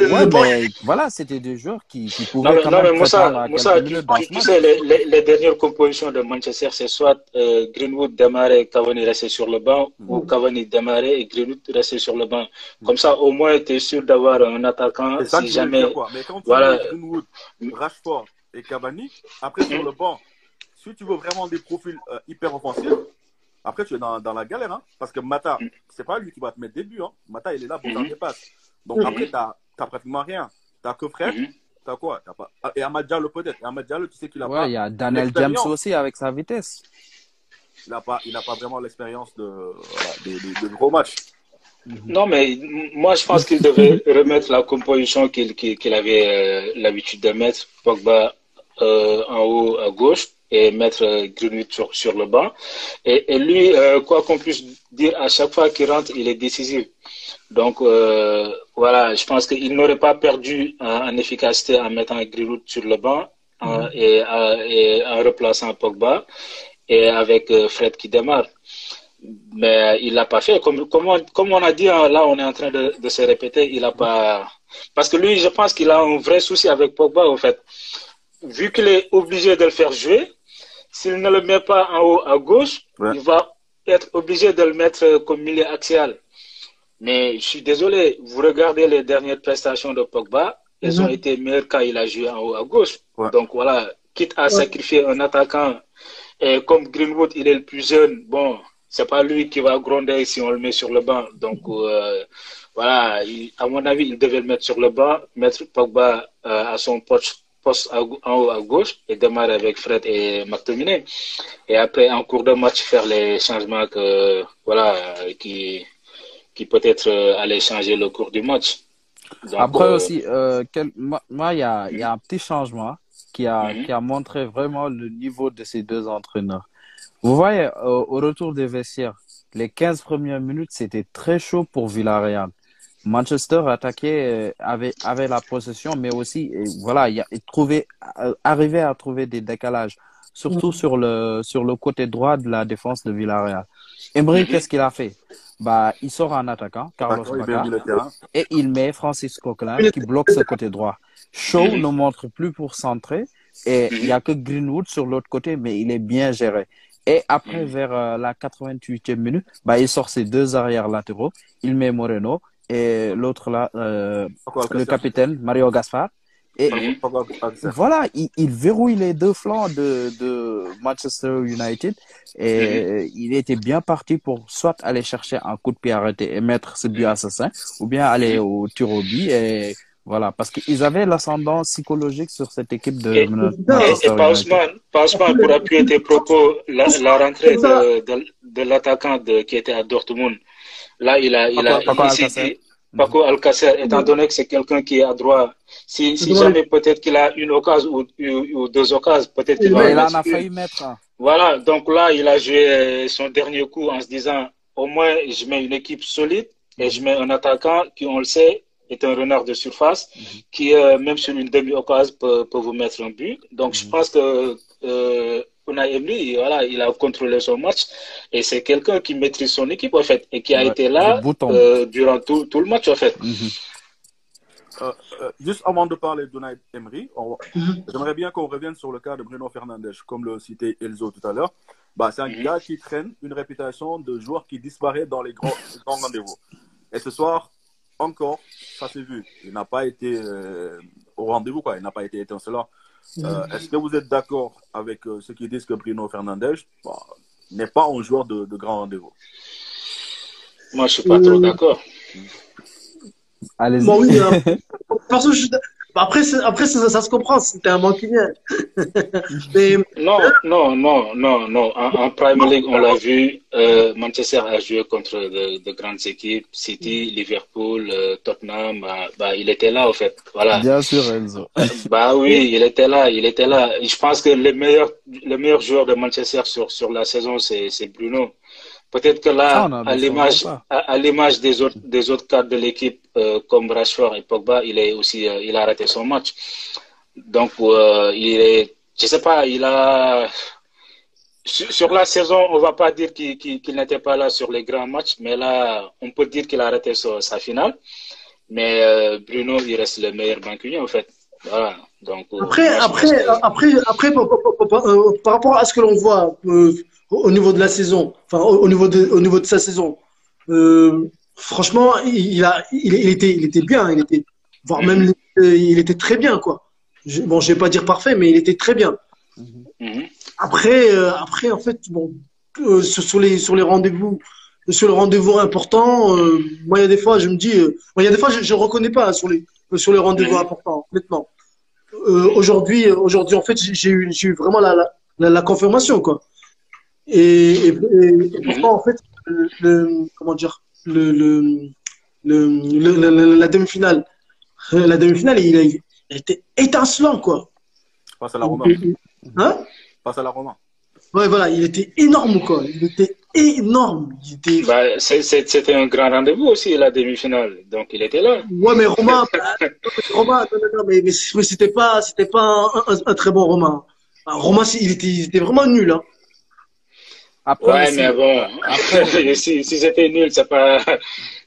le- Ouais, le banc, mais voilà, c'était des joueurs qui, qui pouvaient Non, mais, quand non, même mais Moussa, Moussa tu, tu- sais, les, les, les dernières compositions de Manchester, c'est soit euh, Greenwood démarrer, Cavani rester sur le banc, ou Cavani démarrer et Greenwood rester sur le banc. Comme ça, au moins, tu es sûr d'avoir un attaquant ça que si jamais. quoi. Mais quand tu Voilà. Greenwood, Rashford et Cavani, après sur le banc, si tu veux vraiment des profils euh, hyper offensifs, après, tu es dans, dans la galère. Hein, parce que Mata, Mm. c'est pas lui qui va te mettre des buts. Hein. Mata, il est là pour Mhm. faire des passes. Donc Mhm. après, tu n'as pratiquement rien. Tu que Fred, Mhm. tu as quoi? T'as pas... Et Ahmad Diallo peut-être. Et Ahmad Diallo, tu sais qu'il a Ouais, pas il y a Daniel James aussi avec sa vitesse. il n'a pas, il a pas vraiment l'expérience de, voilà, de, de- de gros matchs. Non, mais moi, je pense qu'il devait remettre la composition qu'il avait euh, l'habitude de mettre. Pogba euh, en haut à gauche et mettre euh, Greenwood sur, sur le banc. Et, et lui, euh, quoi qu'on puisse dire, à chaque fois qu'il rentre, il est décisif. Donc, euh, voilà, je pense qu'il n'aurait pas perdu en, en efficacité en mettant Greenwood sur le banc en- et, en- et en replaçant Pogba et avec Fred qui démarre. Mais il l'a pas fait. Comme, comme, on, comme on a dit, hein, là, on est en train de, de se répéter, il a pas. Parce que lui, je pense qu'il a un vrai souci avec Pogba, en fait. Vu qu'il est obligé de le faire jouer, s'il ne le met pas en haut à gauche, Ouais. il va être obligé de le mettre euh, comme milieu axial. Mais je suis désolé, vous regardez les dernières prestations de Pogba, elles Mhm. ont été meilleures quand il a joué en haut à gauche. Ouais. Donc voilà, quitte à Ouais. sacrifier un attaquant, et comme Greenwood, il est le plus jeune, bon, c'est pas lui qui va gronder si on le met sur le banc. Donc euh, voilà, il- à mon avis, il devait le mettre sur le banc, mettre Pogba euh, à son poste, poste à gau- en haut à gauche et démarrer avec Fred et McTominay. Et après, en cours de match, faire les changements que, voilà, qui, qui peut-être euh, allaient changer le cours du match. Donc, Après aussi, quel- moi, moi, il y a, il y a un petit changement qui a, Mhm. qui a montré vraiment le niveau de ces deux entraîneurs. Vous voyez, au, au retour des vestiaires, les 15 premières minutes, c'était très chaud pour Villarreal. Manchester attaquait, euh, avait, avait la possession, mais aussi, voilà, il y a, il trouvait, euh, arrivait à trouver des décalages, surtout Mhm. sur le, sur le côté droit de la défense de Villarreal. Emery, Mhm. qu'est-ce qu'il a fait? Bah, il sort un attaquant, Carlos Bacca et il met Francis Coquelin qui bloque ce côté droit. Shaw ne montre plus pour centrer et il y a que Greenwood sur l'autre côté, mais il est bien géré. Et après, Mhm. vers euh, la 88e minute, bah, il sort ses deux arrières latéraux. Il met Moreno et l'autre là, euh, le capitaine Mario Gaspar. Et Mhm. Voilà, il, il verrouille les deux flancs de, de Manchester United et il était bien parti pour soit aller chercher un coup de pied arrêté et mettre ce but assassin ou bien aller au tir au but et voilà, parce qu'ils avaient l'ascendant psychologique sur cette équipe de Et- Et, pour appuyer tes propos, la, la rentrée de, de, de l'attaquant qui était à Dortmund, là, il a, il a, Paco- il Alcacer. Paco Alcacer, étant donné que c'est quelqu'un qui est à droite, si, si jamais peut-être qu'il a une occasion ou, ou- ou deux occasions, peut-être qu'il va il en a une. failli mettre un. Voilà, donc là, il a joué euh, son dernier coup en se disant, au moins, je mets une équipe solide et je mets un attaquant qui, on le sait, est un renard de surface, qui, euh, même sur une demi-occasion, peut, peut vous mettre un but. Donc, je pense que euh, Unai Emery, voilà, il a contrôlé son match et c'est quelqu'un qui maîtrise son équipe, en fait, et qui a Ouais, été là euh, durant tout, tout le match, en fait. Mhm. Euh, euh, juste avant de parler d'Unai Emery, on- Mhm. j'aimerais bien qu'on revienne sur le cas de Bruno Fernandes, comme le citait Elzo tout à l'heure. Bah, c'est un Mhm. gars qui traîne une réputation de joueur qui disparaît dans les grands, les grands rendez-vous. Et ce soir, encore, ça s'est vu. Il n'a pas été euh, au rendez-vous, quoi. Il n'a pas été étincelant. Euh, Est-ce que vous êtes d'accord avec euh, ceux qui disent que Bruno Fernandes bah, n'est pas un joueur de, de grand rendez-vous? Moi, je suis pas trop d'accord. Allez-y. Bon, oui, hein. Perso, je Après, c'est- après ça, ça se comprend, c'était un mancunien. Mais Non, non, non, non, non. En, en Premier League, on l'a vu, euh, Manchester a joué contre de, de grandes équipes, City, Liverpool, euh, Tottenham. Bah, bah, il était là, en fait. Voilà. Bien sûr, Enzo. Bah oui, il était là, il était là. Je pense que le meilleur, le meilleur joueur de Manchester sur, sur la saison, c'est, c'est Bruno. Peut-être que là, à l'image, à, des autres, des autres cadres de l'équipe, euh, comme Rashford et Pogba, il est aussi, euh, il a raté son match. Donc, euh, il est, je sais pas, il a, sur, sur la saison, on va pas dire qu'il, n'était pas là sur les grands matchs, mais là, on peut dire qu'il a raté sa, sa finale. Mais euh, Bruno, il reste le meilleur banquier, en fait. Voilà. Donc, Après, moi, après, que- après, après, par, par- par- par rapport à ce que l'on voit euh, au au niveau de la saison, enfin au, au niveau de, au niveau de sa saison, euh, franchement, il, a, il, il était, il était bien, il était, voire même, euh, il était très bien, quoi. Je, bon, je vais pas dire parfait, mais il était très bien. Mhm. Après, euh, après, en fait, bon, euh, sur, les sur les rendez-vous sur le rendez-vous important, euh, moi il y a des fois je me dis, euh, moi, il y a des fois je, je reconnais pas sur les sur les rendez-vous importants, honnêtement. Euh, aujourd'hui aujourd'hui en fait j'ai eu j'ai eu vraiment la, la la, la confirmation quoi. Et, et, et- pourtant en fait le, le- comment dire le le, le, le- la- la- la demi-finale la demi-finale il, a- il était étincelant quoi. Face à la Roma. Hein? Face à la Roma. Ouais, voilà, il était énorme, quoi. Il était énorme. Il était... Bah, C'était un grand rendez-vous aussi, la demi-finale. Donc, il était là. Ouais, mais Romain, Romain, non, non, non, mais, mais, mais c'était pas, c'était pas un, un- un très bon Romain. Romain, il était, il était vraiment nul, hein. Après, Ouais, mais bon, si, si c'était nul, c'est pas.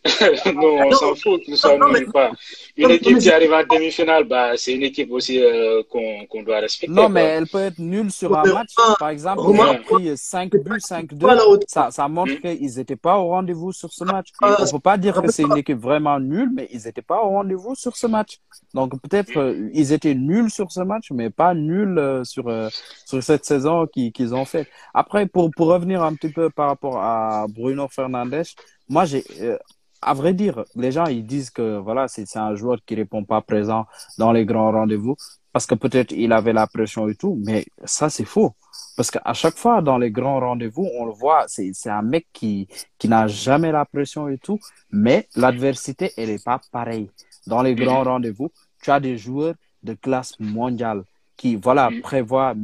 Nous, on s'en fout que ce soit Non, mais- pas. Une non, mais- équipe qui arrive en demi-finale, bah, c'est une équipe aussi euh, qu'on qu'on doit respecter. Non, quoi. mais elle peut être nulle sur un match. Par exemple, ils ont pris 5 buts, 5-2. Pas la haute. Ça, ça montre Mm. qu'ils n'étaient pas au rendez-vous sur ce match. Ah, On peut pas dire que c'est une équipe vraiment nulle, mais ils n'étaient pas au rendez-vous sur ce match. Donc peut-être euh, ils étaient nuls sur ce match, mais pas nuls euh, sur euh, sur cette saison qui- qu'ils ont fait. Après, pour pour revenir un petit peu par rapport à Bruno Fernandes, moi j'ai euh, à vrai dire, les gens ils disent que voilà c'est un joueur qui répond pas présent dans les grands rendez-vous parce que peut-être il avait la pression et tout, mais ça c'est faux. Parce qu'à chaque fois dans les grands rendez-vous, on le voit, c'est un mec qui qui n'a jamais la pression et tout, mais l'adversité elle est pas pareille. Dans les grands rendez-vous, tu as des joueurs de classe mondiale qui voilà prévoient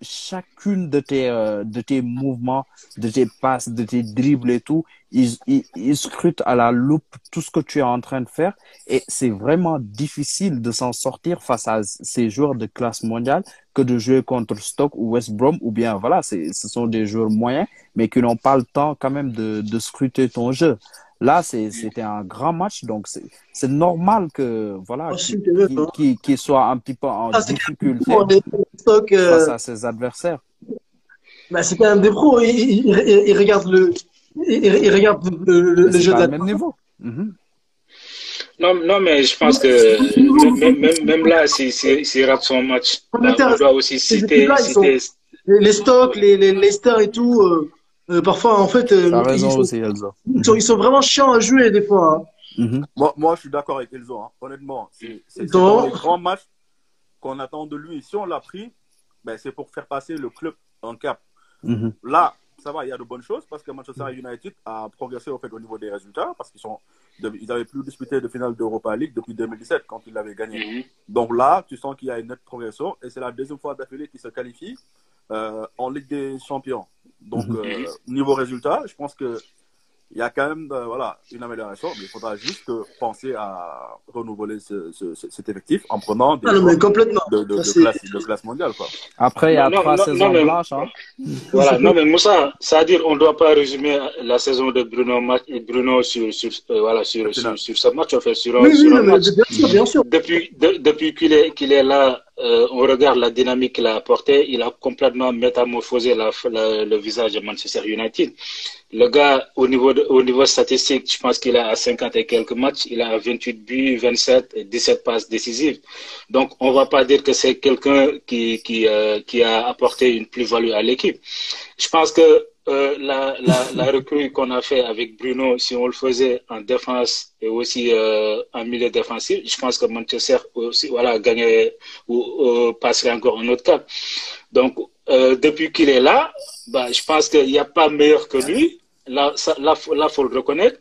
chacune de tes euh, de tes mouvements, de tes passes, de tes dribbles et tout, ils, ils, ils scrutent à la loupe tout ce que tu es en train de faire et c'est vraiment difficile de s'en sortir face à ces joueurs de classe mondiale que de jouer contre Stoke ou West Brom ou bien voilà, ce sont des joueurs moyens mais qui n'ont pas le temps quand même de de scruter ton jeu. Là, c'est c'était un grand match donc c'est normal que voilà Oh, si, qu'il soit un petit peu en Ah, difficulté stock, euh, face à ses adversaires. bah, c'est quand même des pros. Ils, ils, ils- regardent le, ils, ils regardent le, le, le jeu c'est pas le d'adversaire. même niveau. Mhm. Non, non, mais je pense que même, même, même là, s'il si, si rate son match, bah, on doit aussi citer, citer Les, stocks, les, les Leicester et tout, euh, euh, parfois, en fait, euh, ils, sont, aussi, Elzo. ils, sont, ils sont vraiment chiants à jouer des fois. hein. Mhm. Moi, moi, je suis d'accord avec Elzo. hein. Honnêtement, c'est dans les grands matchs qu'on attend de lui. Si on l'a pris, ben, c'est pour faire passer le club en cap. Mhm. Là, ça va, il y a de bonnes choses parce que Manchester United a progressé au, fait, au niveau des résultats parce qu'ils sont, ils avaient plus disputé de finale d'Europa League depuis 2017 quand ils l'avaient gagné. Donc là, tu sens qu'il y a une nette progression et c'est la deuxième fois d'affilée qu'ils se qualifient euh, en Ligue des Champions. Donc, Mhm. euh, niveau résultat, je pense que il y a quand même euh, voilà, une amélioration, mais il faudra juste penser à renouveler ce, ce- ce- cet effectif en prenant des Ah non, mais joueurs complètement. de, de- de Ça, c'est- classe, de classe mondiale. Quoi. Après, il y a trois non, saisons non, mais- blanches. Hein. Voilà, non, mais Moussa, c'est-à-dire on ne doit pas résumer la saison de Bruno, Bruno sur, sur, euh, voilà, sur, sur, sur ce match, en fait, sur, un- Oui, oui, sur un non, mais match. bien sûr, bien sûr. Depuis, de- depuis qu'il est, qu'il est là, euh, on regarde la dynamique qu'il a apportée. Il a complètement métamorphosé la, la- le visage de Manchester United. Le gars, au niveau, au niveau statistique, je pense qu'il a à 50 et quelques matchs. Il a 28 buts, 27 et 17 passes décisives. Donc, on va pas dire que c'est quelqu'un qui, qui, euh, qui a apporté une plus-value à l'équipe. Je pense que euh, la, la, la recrue qu'on a fait avec Bruno, si on le faisait en défense et aussi euh, en milieu défensif, je pense que Manchester aussi voilà gagnerait ou euh, passerait encore un autre cap. Donc depuis qu'il est là, bah, je pense qu'il n'y a pas meilleur que lui. Là, ça, là, faut- le reconnaître.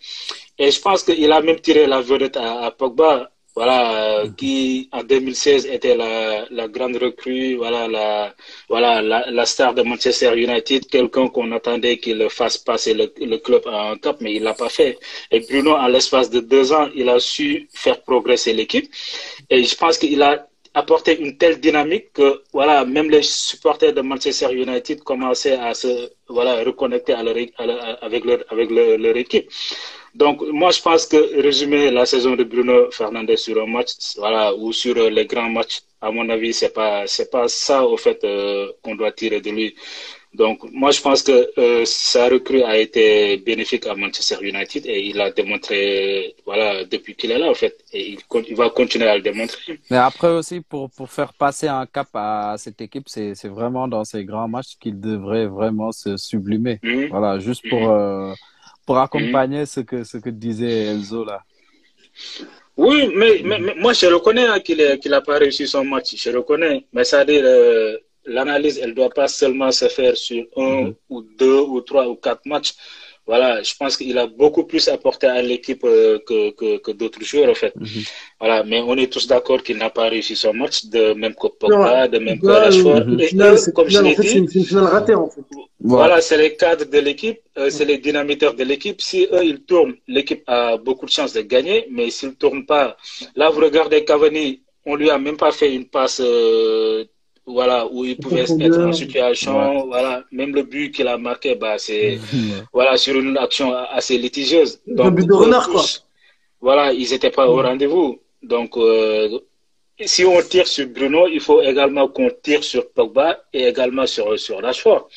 Et je pense qu'il a même tiré la vedette à, Pogba, voilà, euh, qui en 2016 était la, la grande recrue, voilà, la, voilà, la, star de Manchester United, quelqu'un qu'on attendait qu'il fasse passer le, le club à un mais il l'a pas fait. Et Bruno, en l'espace de deux ans, il a su faire progresser l'équipe. Et je pense qu'il a apporté une telle dynamique que voilà, même les supporters de Manchester United commençaient à se voilà, reconnecter avec, leur, avec leur, équipe. Donc, moi, je pense que résumer la saison de Bruno Fernandes sur un match, voilà, ou sur les grands matchs, à mon avis, c'est pas, pas ça, au fait, euh, qu'on doit tirer de lui. Donc, moi, je pense que euh, sa recrue a été bénéfique à Manchester United et il a démontré, voilà, depuis qu'il est là, en fait. Et il, va continuer à le démontrer. Mais après aussi, pour, pour faire passer un cap à cette équipe, c'est, vraiment dans ces grands matchs qu'il devrait vraiment se sublimer. Mhm. Voilà, juste pour, euh, pour accompagner ce que, ce que disait Elzo là. Oui, mais, mais, mais moi, je reconnais hein, qu'il n'a pas réussi son match. Je reconnais. Mais ça dire, euh, l'analyse, elle ne doit pas seulement se faire sur un Mhm. ou deux ou trois ou quatre matchs. Voilà, je pense qu'il a beaucoup plus apporté à l'équipe euh, que, que, que d'autres joueurs, en fait. Mhm. Voilà, mais on est tous d'accord qu'il n'a pas réussi son match, de même que Pogba, de même que Rashford. C'est comme je l'ai dit, une, c'est une finale ratée, en fait. voilà, c'est les cadres de l'équipe, euh, c'est les dynamiteurs de l'équipe. Si eux, ils tournent, l'équipe a beaucoup de chances de gagner. Mais s'ils ne tournent pas, là, vous regardez Cavani, on lui a même pas fait une passe euh, voilà, où il pouvait être en situation. Voilà, même le but qu'il a marqué, bah, c'est voilà, sur une action assez litigieuse. Le but de renard, quoi. Voilà, ils n'étaient pas au rendez-vous. Donc, euh, si on tire sur Bruno, il faut également qu'on tire sur Pogba et également sur, sur Rashford.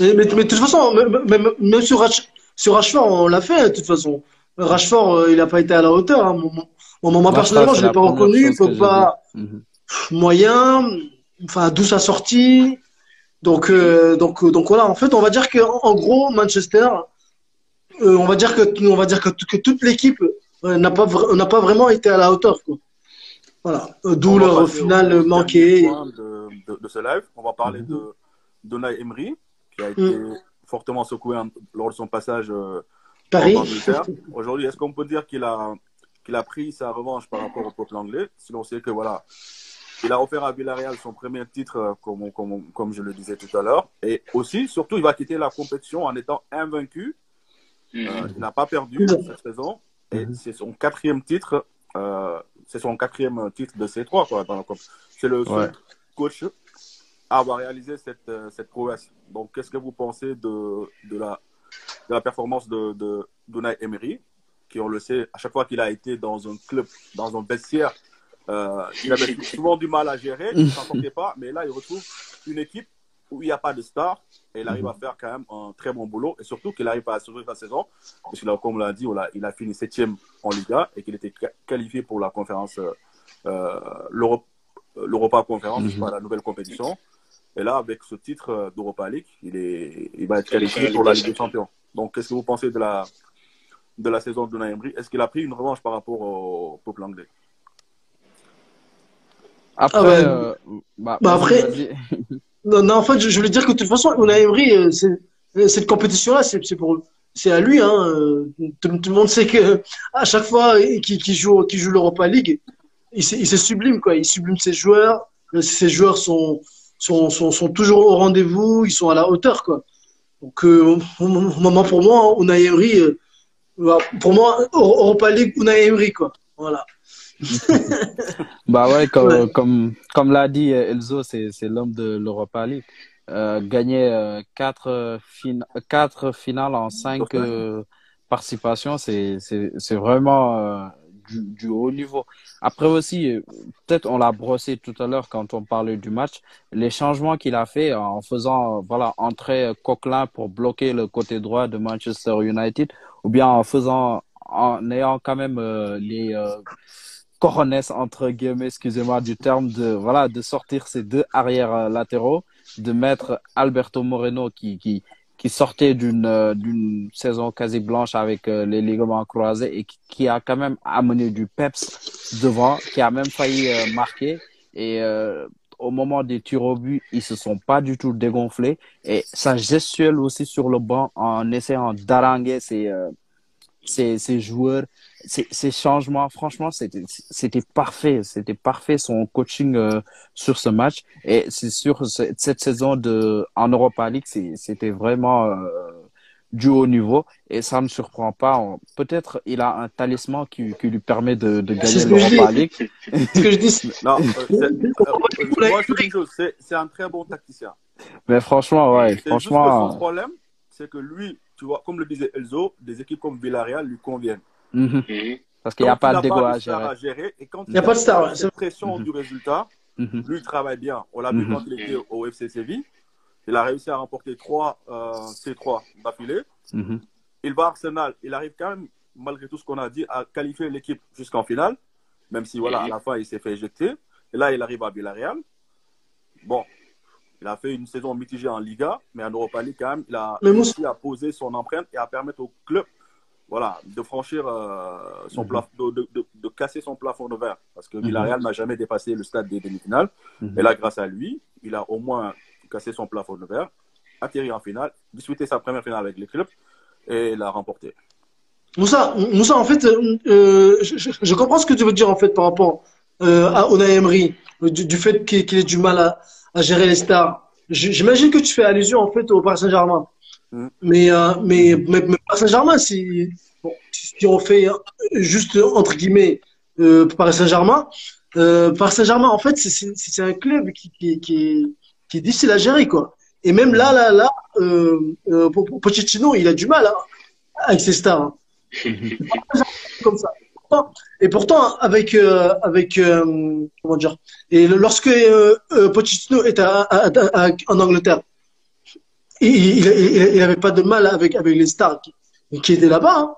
Mais, mais, de toute façon, même, même- même sur, Rash- sur Rashford, on l'a fait, de toute façon. Rashford, euh, il n'a pas été à la hauteur. hein. Moi, moi, moi, Moi, personnellement, je ne l'ai la pas reconnu. Pogba. Moyen, enfin, d'où sa sortie. Donc, euh, donc, donc voilà. En fait, on va dire que, en gros, Manchester, euh, on va dire que, on va dire que, que toute l'équipe euh, n'a pas, n'a pas vraiment été à la hauteur, quoi. Voilà. D'où leur finale manquée. point De, de, de ce live, on va parler de Donay Emery, qui a été fortement secoué en- lors de son passage Paris. Aujourd'hui, est-ce qu'on peut dire qu'il a, qu'il a pris sa revanche par rapport au peuple anglais? Si l'on sait que voilà, il a offert à Villarreal son premier titre, euh, comme, comme, comme je le disais tout à l'heure. Et aussi, surtout, il va quitter la compétition en étant invaincu. Mhm. Euh, il n'a pas perdu cette saison. Et c'est son quatrième titre. euh, c'est son quatrième titre de C3 quoi, dans la Coupe. C'est le seul Ouais. coach à avoir réalisé cette, cette prouesse. Donc, qu'est-ce que vous pensez de, de, la, de la performance de, de Emery, qui, on le sait, à chaque fois qu'il a été dans un club, dans un vestiaire, euh, il avait souvent du mal à gérer, il ne s'en sortait pas, mais là, il retrouve une équipe où il n'y a pas de star, et il arrive à faire quand même un très bon boulot, et surtout qu'il arrive à assurer sa saison, parce qu'il a, comme on l'a dit, on il a fini septième en Liga, et qu'il était qua- qualifié pour la conférence, euh, l'Europa Conférence, Mhm. c'est pas la nouvelle compétition. Et là, avec ce titre euh, d'Europa League, il, est, il va être Qualifié pour la Ligue des Champions. Donc, qu'est-ce que vous pensez de la, de la saison de Emery Est-ce qu'il a pris une revanche par rapport au peuple anglais? Après, Ah ouais. euh, bah, Bah, après-. Non, non, en fait, je, je voulais dire que de toute façon, Unai Emery, euh, euh, cette compétition-là, c'est pour, c'est à lui. Hein. Tout, tout le monde sait que à chaque fois qu'il qu'il joue, qu'il joue l'Europa League, il, se- il se sublime, quoi. Il sublime ses joueurs. Ses joueurs sont, sont, sont, sont toujours au rendez-vous. Ils sont à la hauteur, quoi. Donc, euh, moment pour moi, Unai Emery, euh, voilà, pour moi, Europa League, Unai Emery, quoi. Voilà. Bah ouais, comme, Ouais. comme, comme l'a dit euh, Elzo, c'est, c'est l'homme de l'Europa League. Euh, gagner euh, quatre, euh, fin- quatre finales en cinq euh, participations, c'est, c'est, c'est vraiment euh, du, du haut niveau. Après aussi, peut-être on l'a brossé tout à l'heure quand on parlait du match, les changements qu'il a fait en faisant, voilà, entrer Coquelin pour bloquer le côté droit de Manchester United, ou bien en faisant, en ayant quand même euh, les cojones entre guillemets, excusez-moi du terme, de voilà, de sortir ces deux arrières euh, latéraux, de mettre Alberto Moreno qui qui qui sortait d'une euh, d'une saison quasi blanche avec euh, les ligaments croisés et qui, qui a quand même amené du peps devant, qui a même failli marquer. Et euh, au moment des tirs au but, ils se sont pas du tout dégonflés. Et sa gestuelle aussi sur le banc en essayant d'haranguer ses euh, ses, ses joueurs ces, changements, franchement, c'était, c'était parfait. C'était parfait son coaching euh, sur ce match. Et c'est sûr, ce- cette saison de, en Europa League, c'était vraiment euh, du haut niveau. Et ça ne surprend pas. Peut-être il a un talisman qui, qui lui permet de, de gagner l'Europa. League. Ce que je dis, Non, euh, c'est- euh, moi, je dis une chose, c'est c'est un très bon tacticien. Mais franchement, ouais, C'est juste que franchement. son problème, c'est que lui, tu vois, comme le disait Elzo, des équipes comme Villarreal lui conviennent. Mhm. Parce qu'il n'y a pas il de dégo de à star gérer. à gérer, et quand Il y a pas de star, cette pression Mhm. du résultat, Mhm. lui, il travaille bien. On l'a vu Mhm. quand il était au FC Séville. Il a réussi à remporter trois euh, C3 d'affilée. Il va à Arsenal. Il arrive quand même, malgré tout ce qu'on a dit, à qualifier l'équipe jusqu'en finale. Même si, voilà, à la fin, il s'est fait éjecter. Et là, il arrive à Villarreal. Bon, il a fait une saison mitigée en Liga, mais en Europa League, quand même, il a réussi à poser son empreinte et à permettre au club voilà, de franchir euh, son Mhm. plafond, de, de- de- de casser son plafond de verre. Parce que Mhm. Villarreal n'a jamais dépassé le stade des demi-finales. Mhm. Et là, grâce à lui, il a au moins cassé son plafond de verre, atterri en finale, disputé sa première finale avec le club et l'a remporté. Moussa, Moussa, en fait, euh, euh, je, je- je comprends ce que tu veux dire en fait par rapport euh, à Unai Emery, du, du fait qu'il qu'il ait du mal à, à gérer les stars. J'imagine que tu fais allusion en fait au Paris Saint-Germain. Mais, euh, mais, mais, mais Paris Saint-Germain, si, bon, si on fait juste entre guillemets euh, Paris Saint-Germain, euh, Paris Saint-Germain, en fait, c'est- un club qui, qui, qui, est, qui est difficile à gérer, quoi. Et même là, là, là, euh, euh, Po- Po- Pochettino, il a du mal hein, avec ses stars. hein comme ça. Et pourtant, avec, euh, avec euh, comment dire, et lorsque euh, Pochettino à- à- à- en Angleterre, il, il, il, il avait pas de mal avec, avec les stars qui, qui étaient là-bas. hein.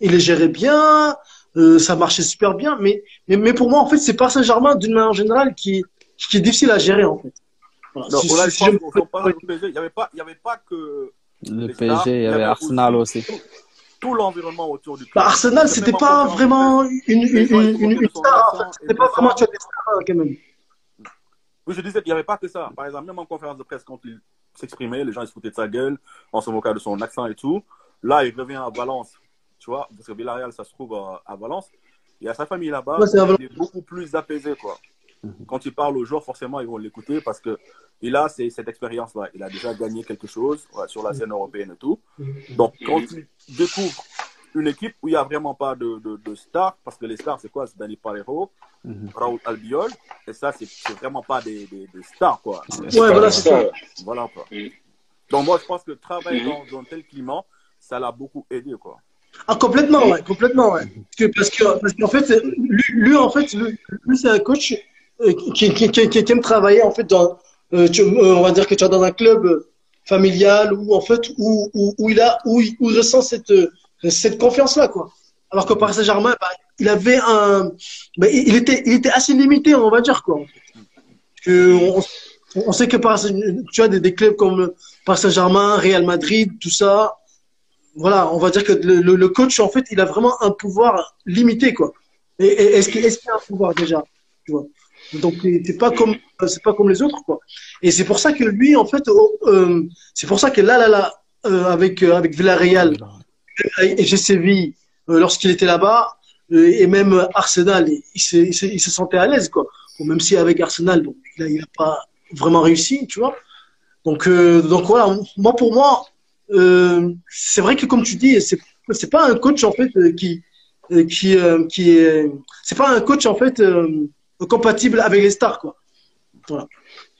Il les gérait bien, euh, ça marchait super bien. Mais, mais, mais pour moi, en fait, c'est pas Saint-Germain d'une manière générale qui, qui est difficile à gérer, en fait. Voilà. Non, Si- pour là, si- je parle du PSG, il n'y avait, pas- il y avait pas que Le stars, PSG, il y avait Arsenal aussi. Tout, tout l'environnement autour du club. Bah, Arsenal, c'était pas vraiment une, une, une, une, star, en fait. C'était pas vraiment ça. tu as des stars, quand même. Oui, je disais qu'il n'y avait pas que ça. Par exemple, même en conférence de presse, quand il s'exprimait, les gens ils se foutaient de sa gueule, on se moquait de son accent et tout. Là, il revient à Valence, tu vois, parce que Villarreal, ça se trouve à, à Valence. Il y a sa famille là-bas, Ouais, il est beaucoup plus apaisé, quoi. Mhm. Quand il parle aux joueurs, forcément, ils vont l'écouter parce que il a cette expérience-là. Il a déjà gagné quelque chose ouais, sur la scène européenne et tout. Donc, quand tu découvres une équipe où il n'y a vraiment pas de, de, de stars, parce que les stars, c'est quoi? C'est Dani Parejo, Mhm. Raoul Albiol, et ça, c'est vraiment pas des, des, des stars, quoi. Ouais, voilà, un c'est star. Voilà, quoi. Mm. Donc, moi, je pense que travailler Mhm. dans, dans tel climat, ça l'a beaucoup aidé, quoi. Ah, complètement, ouais, complètement, ouais. Parce que, parce que, parce qu'en fait, lui, lui, en fait, lui, lui, c'est un coach euh, qui, qui, qui, qui aime travailler, en fait, dans, euh, tu- euh, on va dire que tu es dans un club familial où, en fait, où, où, où il a, où il, où il ressent cette, euh, cette confiance-là, quoi. Alors que Paris Saint-Germain, bah, il avait un, bah, il était, il était assez limité, on va dire, quoi. que on, on sait que Paris tu as des, clubs comme Paris Saint-Germain, Real Madrid, tout ça, voilà, on va dire que le, coach, en fait, il a vraiment un pouvoir limité, quoi. Et, est-ce qu'il qu'il a un pouvoir déjà, tu vois? Donc, c'est pas comme, c'est pas comme les autres, quoi. Et c'est pour ça que lui, en fait, euh, c'est pour ça que là, là, là, euh, avec avec Villarreal chez Séville, euh, lorsqu'il était là-bas, euh, et même Arsenal, il, se, sentait à l'aise, quoi. Même si avec Arsenal, bon, il a, il a pas vraiment réussi, tu vois. Donc, euh, donc voilà, moi pour moi, c'est vrai que comme tu dis, c'est c'est pas un coach en fait qui qui qui est, c'est pas un coach en fait compatible avec les stars, quoi.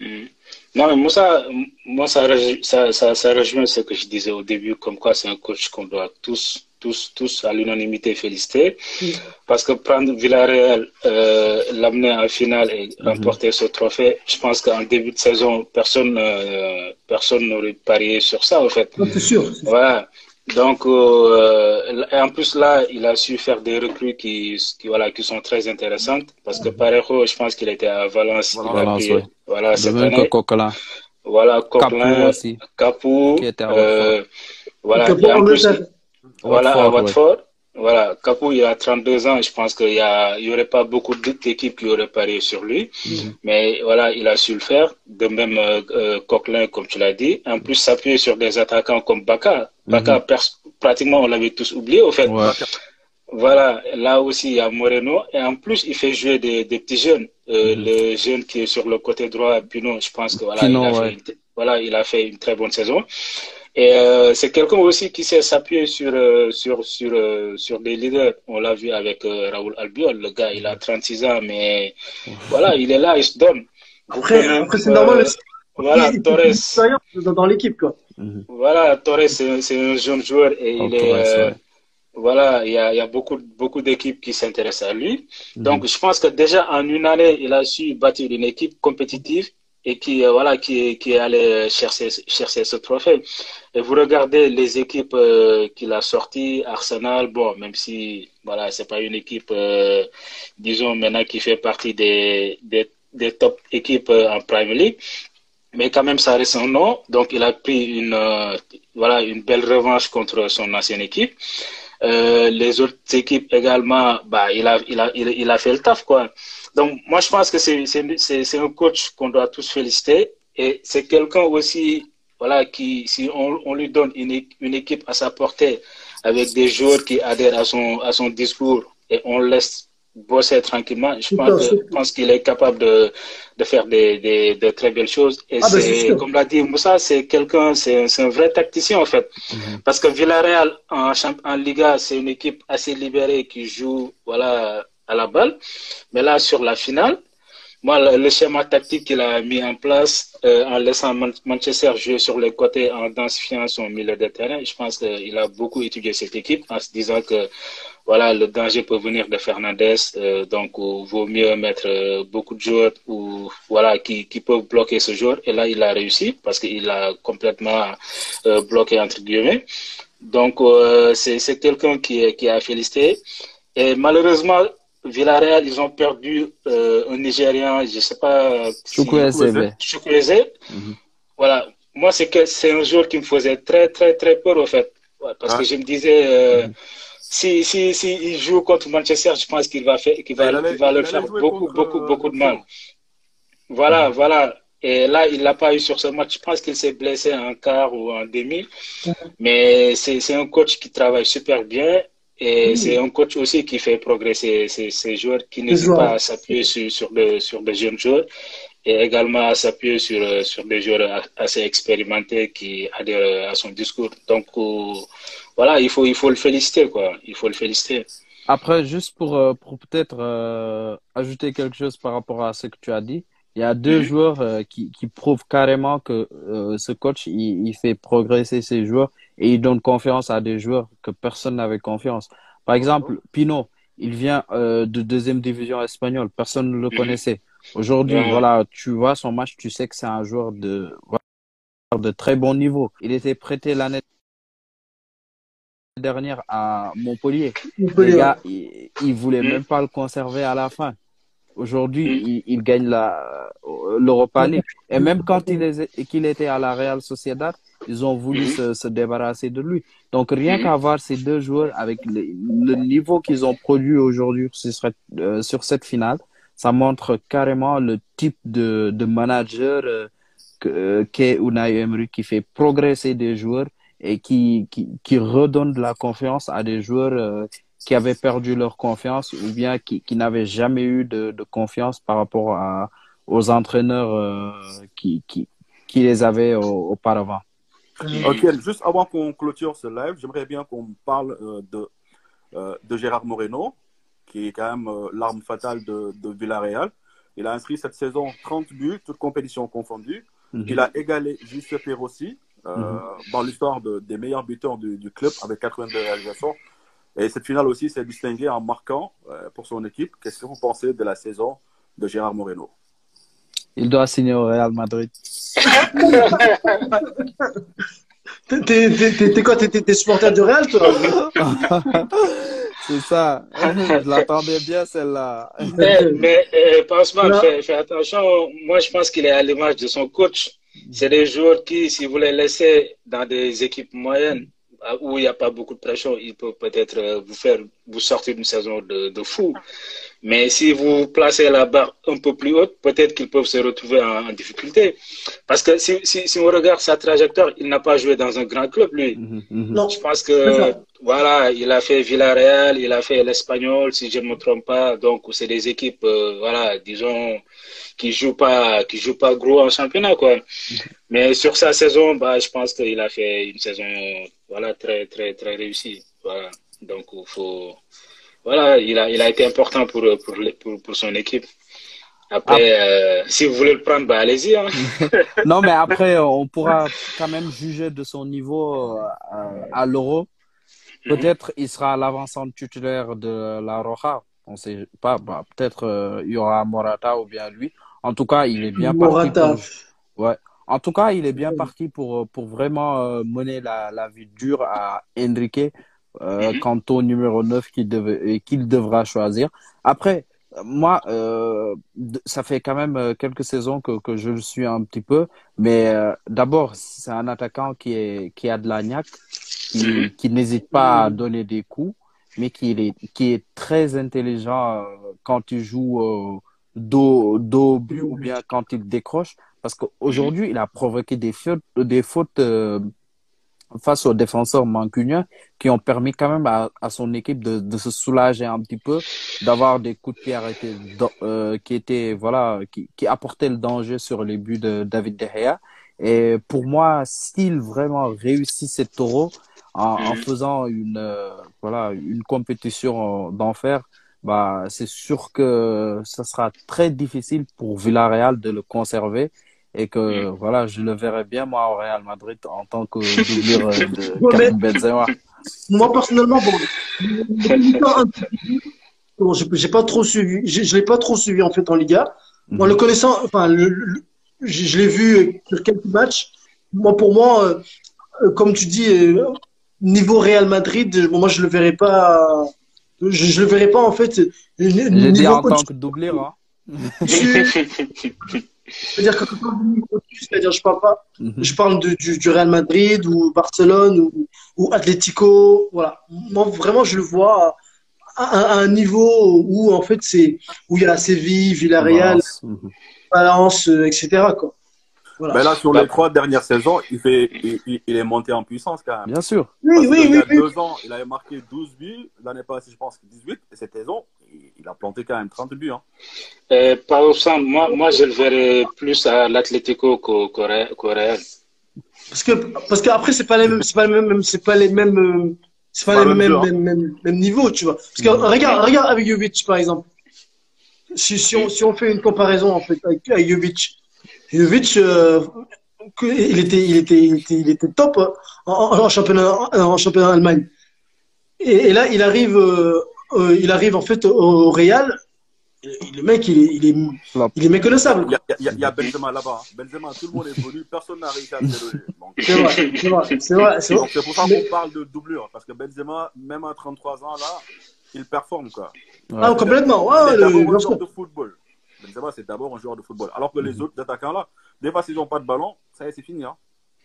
Mm. Non, mais moi, ça, moi ça, ça, ça, ça rejoint ce que je disais au début, comme quoi c'est un coach qu'on doit tous, tous, tous à l'unanimité féliciter. Parce que prendre Villarreal, euh, l'amener en finale et remporter ce trophée, je pense qu'en début de saison, personne, euh, personne n'aurait parié sur ça, en fait. C'est sûr. Voilà. Donc, euh, et en plus là, il a su faire des recrues qui, qui, voilà, qui sont très intéressantes. Parce que Parejo, je pense qu'il était à Valence. Voilà. il a Valence, pris- ouais. voilà, De cette même que année. Coquelin. Voilà, Capou Coquelin, aussi. Capou, Qui était à euh, voilà, et en plus, voilà, à Watford, ouais. Voilà, Capou, il a 32 ans. Je pense qu'il y a, il y aurait pas beaucoup d'équipes qui auraient parié sur lui. Mhm. Mais voilà, il a su le faire. De même, euh, euh, Coquelin, comme tu l'as dit. En plus, s'appuyer sur des attaquants comme Baka. Baka, pers- pratiquement, on l'avait tous oublié, au fait. Ouais. Voilà, là aussi, il y a Moreno. Et en plus, il fait jouer des, des petits jeunes. Euh, Le jeune qui est sur le côté droit, Pino, je pense que voilà, Pino, il, a ouais. fait une, voilà il a fait une très bonne saison. Et euh, c'est quelqu'un aussi qui sait s'appuyer sur, euh, sur, sur, euh, sur des leaders. On l'a vu avec euh, Raoul Albiol. Le gars, il a 36 ans, mais voilà, il est là, il se donne. Après, après c'est euh, normal aussi. Voilà, Il- il- Torres. dans, l'équipe, quoi. Mhm. Voilà, Torres, c'est c'est un jeune joueur et Oh, il est, Torres, euh, ouais. voilà, il y a, il y a beaucoup, beaucoup d'équipes qui s'intéressent à lui. Mhm. Donc, je pense que déjà en une année, il a su bâtir une équipe compétitive et qui euh, voilà qui qui est allé chercher chercher ce trophée. Et vous regardez les équipes euh, qu'il a sorties, Arsenal, bon, même si voilà, c'est pas une équipe, euh, disons maintenant qui fait partie des des, des top équipes en Premier League, mais quand même ça reste un nom. Donc il a pris une voilà une belle revanche contre son ancienne équipe. Euh, les autres équipes également, bah, il a, il a, il a fait le taf, quoi. Donc, moi, je pense que c'est un coach qu'on doit tous féliciter et c'est quelqu'un aussi, voilà, qui, si on, on lui donne une, une, équipe à sa portée avec des joueurs qui adhèrent à son, à son discours et on laisse bosser tranquillement, je pense, qu'il est capable de, de faire des, des, de très belles choses. Et ah ben, c'est, comme l'a dit Moussa, c'est quelqu'un, c'est, un vrai tacticien en fait. Mm -hmm. Parce que Villarreal en, en Liga, c'est une équipe assez libérée qui joue, voilà, à la balle. Mais là, sur la finale, moi, le, le schéma tactique qu'il a mis en place euh, en laissant Man Manchester jouer sur les côtés, en densifiant son milieu de terrain, je pense qu'il a beaucoup étudié cette équipe en se disant que voilà, le danger peut venir de Fernandez, euh, donc il vaut mieux mettre euh, beaucoup de joueurs ou voilà qui, qui peuvent bloquer ce joueur. Et là, il a réussi parce qu'il a complètement euh, bloqué entre guillemets. Donc euh, c'est quelqu'un qui, qui a félicité. Et malheureusement, Villarreal, ils ont perdu euh, un Nigérian, je ne sais pas. Chukwueze. Si, Chukwueze. Mm -hmm. Voilà. Moi, c'est que c'est un joueur qui me faisait très, très, très peur, au fait. Parce ah. que je me disais, euh, mm -hmm. Si, si, si il joue contre Manchester, je pense qu'il va, faire, qu va, qu va leur faire beaucoup, contre, beaucoup, beaucoup de mal. Voilà, voilà. Et là, il l'a pas eu sur ce match. Je pense qu'il s'est blessé en quart ou en demi. Mais c'est un coach qui travaille super bien. Et mmh. c'est un coach aussi qui fait progresser ces, joueurs, qui n'hésite pas à s'appuyer sur, sur, de, sur de jeunes joueurs et également à s'appuyer sur, sur des joueurs assez expérimentés qui adhèrent à son discours. Donc euh, voilà, il faut, il faut le féliciter, quoi. Il faut le féliciter. Après, juste pour, euh, pour peut-être euh, ajouter quelque chose par rapport à ce que tu as dit, il y a deux mmh. joueurs euh, qui, qui prouvent carrément que euh, ce coach, il, il, fait progresser ses joueurs et il donne confiance à des joueurs que personne n'avait confiance. Par exemple, Pino, il vient euh, de deuxième division espagnole, personne ne le mmh. connaissait. Aujourd'hui, voilà, tu vois son match, tu sais que c'est un joueur de, de très bon niveau. Il était prêté l'année dernière à Montpellier. Montpellier. Les gars, ils, ils voulaient même pas le conserver à la fin. Aujourd'hui, mm. il, il, gagne la l'Europa League. Et même quand il qu'il était à la Real Sociedad, ils ont voulu mm. se, se, débarrasser de lui. Donc rien mm. qu'à voir ces deux joueurs avec le, le niveau qu'ils ont produit aujourd'hui sur, euh, sur, cette finale, ça montre carrément le type de, de manager euh, qu'est Unai Emery qui fait progresser des joueurs et qui, qui, qui redonne de la confiance à des joueurs euh, qui avaient perdu leur confiance ou bien qui, qui n'avaient jamais eu de, de, confiance par rapport à, aux entraîneurs euh, qui, qui, qui, les avaient au, auparavant. Ok, juste avant qu'on clôture ce live, j'aimerais bien qu'on parle euh, de, euh, de Gérard Moreno, qui est quand même euh, l'arme fatale de, de, Villarreal. Il a inscrit cette saison 30 buts, toutes compétitions confondues. Mm -hmm. Il a égalé Giuseppe Rossi mm -hmm. dans l'histoire de, des meilleurs buteurs du, du club avec 82 réalisations. Et cette finale aussi s'est distinguée en marquant euh, pour son équipe. Qu'est-ce que vous pensez de la saison de Gérard Moreno? Il doit signer au Real Madrid. T'es quoi? T'es supporter du Real, toi? C'est ça. Je l'attendais bien, celle-là. Mais, mais euh, franchement, fais, fais, attention. Moi, je pense qu'il est à l'image de son coach. C'est des joueurs qui, si vous les laissez dans des équipes moyennes, où il n'y a pas beaucoup de pression, il peut peut-être vous faire vous sortir d'une saison de, de, fou. Mais si vous placez la barre un peu plus haute, peut-être qu'ils peuvent se retrouver en, en, difficulté. Parce que si, si, si, on regarde sa trajectoire, il n'a pas joué dans un grand club, lui. Mm -hmm. Non. Je pense que, voilà, il a fait Villarreal, il a fait l'Espagnol, si je ne me trompe pas. Donc, c'est des équipes, euh, voilà, disons, qui jouent pas, qui jouent pas gros en championnat, quoi. -hmm. Mais sur sa saison, bah, je pense qu'il a fait une saison, voilà, très, très, très réussie. Voilà. Donc, il faut, voilà, il a, il a été important pour, pour, pour, pour son équipe. Après, ah. euh, si vous voulez le prendre, bah, allez-y. Hein. non, mais après, on pourra quand même juger de son niveau euh, à l'Euro. Peut-être mm -hmm. il sera l'avancante titulaire de la Roja. On sait pas. Bah, Peut-être euh, il y aura Morata ou bien lui. En tout cas, il est bien Morata. parti. Pour... Ouais. En tout cas, il est bien parti pour, pour vraiment euh, mener la, la vie dure à Enrique euh, Mhm. quant au numéro 9 qu'il devait, qu'il devra choisir. Après, moi, euh, ça fait quand même euh, quelques saisons que, que je le suis un petit peu, mais euh, d'abord, c'est un attaquant qui est qui a de la niaque, qui, Mhm. qui n'hésite pas à donner des coups, mais qui est qui est très intelligent euh, quand il joue euh, dos dos au but ou bien quand il décroche, parce qu'aujourd'hui, il a provoqué des fautes des fautes euh, face aux défenseurs mancuniens qui ont permis quand même à, à son équipe de, de se soulager un petit peu, d'avoir des coups de pied arrêtés euh, qui étaient voilà qui, qui apportaient le danger sur les buts de David De Gea. Et pour moi, s'il vraiment réussit cette taureau en, en Mhm. faisant une euh, voilà une compétition euh, d'enfer, bah c'est sûr que ça sera très difficile pour Villarreal de le conserver et que Mhm. voilà, je le verrai bien moi au Real Madrid en tant que doublure euh, de Ouais, Karim Benzema. Moi, personnellement, bon, bon j'ai pas trop suivi, je, je l'ai pas trop suivi en fait en Liga. Moi, le connaissant, enfin, le, le- je, je l'ai vu sur quelques matchs. Moi, pour moi, euh, euh, comme tu dis, euh, niveau Real Madrid, euh, moi, je le verrai pas. Je, je le verrai pas en fait. J'ai dit en tant que doublure. Hein. C'est-à-dire que quand on dit au-dessus, c'est-à-dire je parle pas, Mhm. je parle de- du, du Real Madrid ou Barcelone ou, ou Atlético. Voilà. Moi, vraiment, je le vois à, à- à un niveau où en fait c'est où il y a Séville, Villarreal. Valence, euh, etc. Quoi. Voilà. Ben là, sur Bah. les trois dernières saisons, il, fait, il, il- est monté en puissance quand même. Bien sûr. Oui, Parce que oui, il y oui, a oui. deux ans, il avait marqué 12 buts. L'année passée, je pense, 18. Et cette saison, il, a planté quand même 30 buts. Hein. Euh, par exemple, moi, moi, je le verrais plus à l'Atlético qu'au Real-. Parce que parce qu'après c'est pas les mêmes, c'est pas les mêmes, c'est pas les mêmes, euh, c'est pas Pas les le même mêmes, jeu, mêmes, mêmes, mêmes niveaux, tu vois. Parce que regarde, regarde avec Jovic par exemple. Si, si on si on fait une comparaison en fait avec, avec Jovic, Jovic, euh, il était il était il était, il était top hein, en, en- en championnat en championnat d'Allemagne. Et, et là il arrive euh, euh, il arrive en fait au, au Real. Le mec il est il est il est méconnaissable. Il y a, il y Benzema là-bas. hein. Benzema, tout le monde est venu. Personne n'a réussi à le C'est vrai, c'est vrai, c'est vrai, c'est vrai. donc c'est pour ça qu'on parle de doublure. Parce que Benzema, même à 33 ans, là, il performe. Quoi. Ah, complètement. Ouais, c'est le- d'abord bien un joueur de football. Benzema, c'est d'abord un joueur de football. Alors que les autres attaquants là, des fois, s'ils n'ont pas de ballon, ça y est, c'est fini. Hein.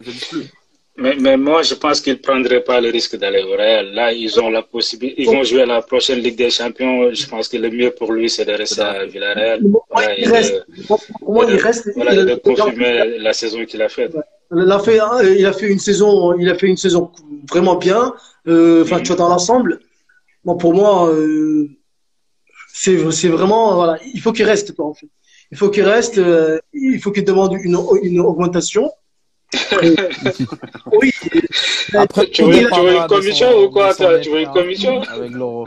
Je dis plus. Mais, mais moi, je pense qu'ils ne prendraient pas le risque d'aller au Real. Là, ils ont la possibilité. Ils vont jouer à la prochaine Ligue des Champions. Je pense que le mieux pour lui, c'est de rester à Villarreal. Voilà, et il reste. de, il reste. voilà, il, de confirmer la saison qu'il a faite. il a fait, il a fait une saison, il a fait une saison vraiment bien. Euh, Enfin, tu vois dans l'ensemble. Bon, pour moi, euh, c'est, c'est vraiment, voilà, il faut qu'il reste, quoi, en fait. Il faut qu'il reste. euh, il faut qu'il demande une, une augmentation. Oui. Après, Tu veux- tu veux dépendra une commission son- ou quoi, toi Tu veux une commission Avec l'euro.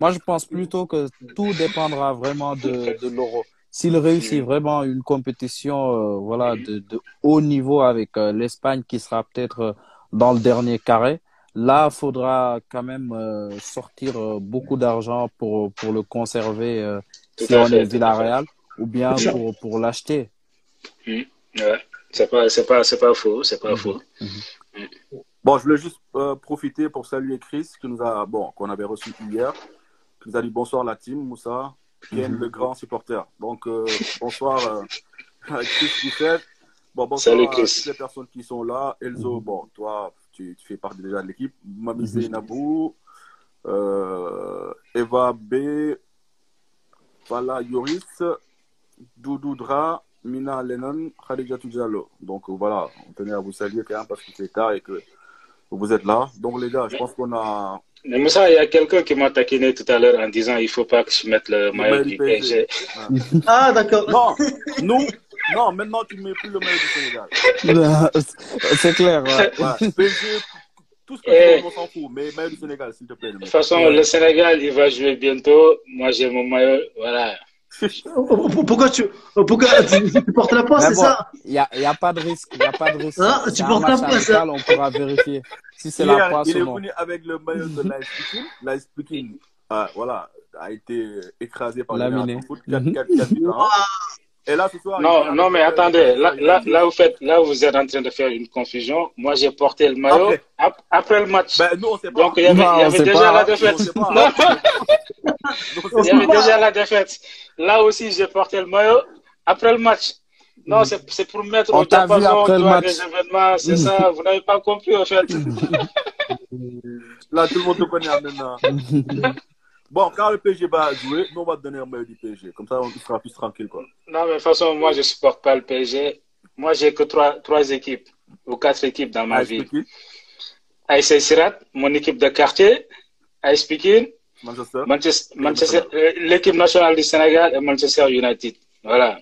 Moi, je pense plutôt que tout dépendra vraiment de, de l'euro. S'il réussit vraiment une compétition euh, voilà, de, de haut niveau avec euh, l'Espagne qui sera peut-être euh, dans le dernier carré, là, il faudra quand même sortir beaucoup d'argent pour, pour le conserver si on est Villarreal ou bien pour, pour l'acheter. Ouais. C'est pas, c'est pas, c'est pas faux, c'est pas faux. Bon, je voulais juste euh, profiter pour saluer Chris, qui nous a, bon, qu'on avait reçu hier, qui nous a dit bonsoir la team, Moussa, Ken, le grand supporter. Donc, euh, bonsoir euh, à Chris Bouffet. Bon, bonsoir Salut, à Chris. toutes les personnes qui sont là. Elzo, bon, toi, tu, tu fais partie déjà de l'équipe. Mami Nabou, euh, Eva B, Fala Yoris, Doudou Dra, Mina Lennon, Khadija Diallo. Donc euh, voilà, on tenait à vous saluer quand même parce que c'est tard et que vous êtes là. Donc les gars, je pense qu'on a Mais Moussa, il y a quelqu'un qui m'a taquiné tout à l'heure en disant il faut pas que je mette le maillot du PSG. Ah, d'accord. Non, nous, non, maintenant tu ne mets plus le maillot du Sénégal. C'est clair. ouais. Ouais, PSG, tout ce que Eh. tu veux, on s'en fout, mais maillot du Sénégal, s'il te plaît. De toute façon, le Sénégal, il va jouer bientôt. Moi, j'ai mon maillot. Voilà. Pourquoi tu, pourquoi tu, tu portes la poisse, c'est bon, ça? Il n'y a, il y a pas de risque. Il y a pas de risque. Hein, tu portes la poisse, amical, on pourra vérifier si c'est la poisse il est ou non. venu avec le maillot de l'Ice Speaking. L'Ice Speaking, euh, voilà, a été écrasé par le Foot 4. 4 4 buts à un. Et là, ce soir. Non, non, mais attendez. Là, là, là, vous faites, là, vous êtes en train de faire une confusion. Moi, j'ai porté le maillot Après. ap- après le match. Ben, nous, on sait pas. Donc, il y avait, Non, il y avait déjà pas. la défaite. Non, Nous, on il y avait pas. déjà la défaite. Là aussi, j'ai porté le maillot après le match. Non, c'est c'est pour mettre On au t'a vu diapason après tu le vois, match. des événements, c'est ça. Vous n'avez pas compris, en fait. Là, tout le monde te connaît maintenant. Bon, quand le PSG va jouer, nous, on va te donner un maillot du PSG. Comme ça, on sera plus tranquille, quoi. Non, mais de toute façon, moi, je supporte pas le PSG. Moi, j'ai que trois, trois équipes ou quatre équipes dans ma. AS Sirat, mon équipe de quartier, AS Pekin, Manchester. Manchester, Manchester- euh, l'équipe nationale du Sénégal et Manchester United. Voilà.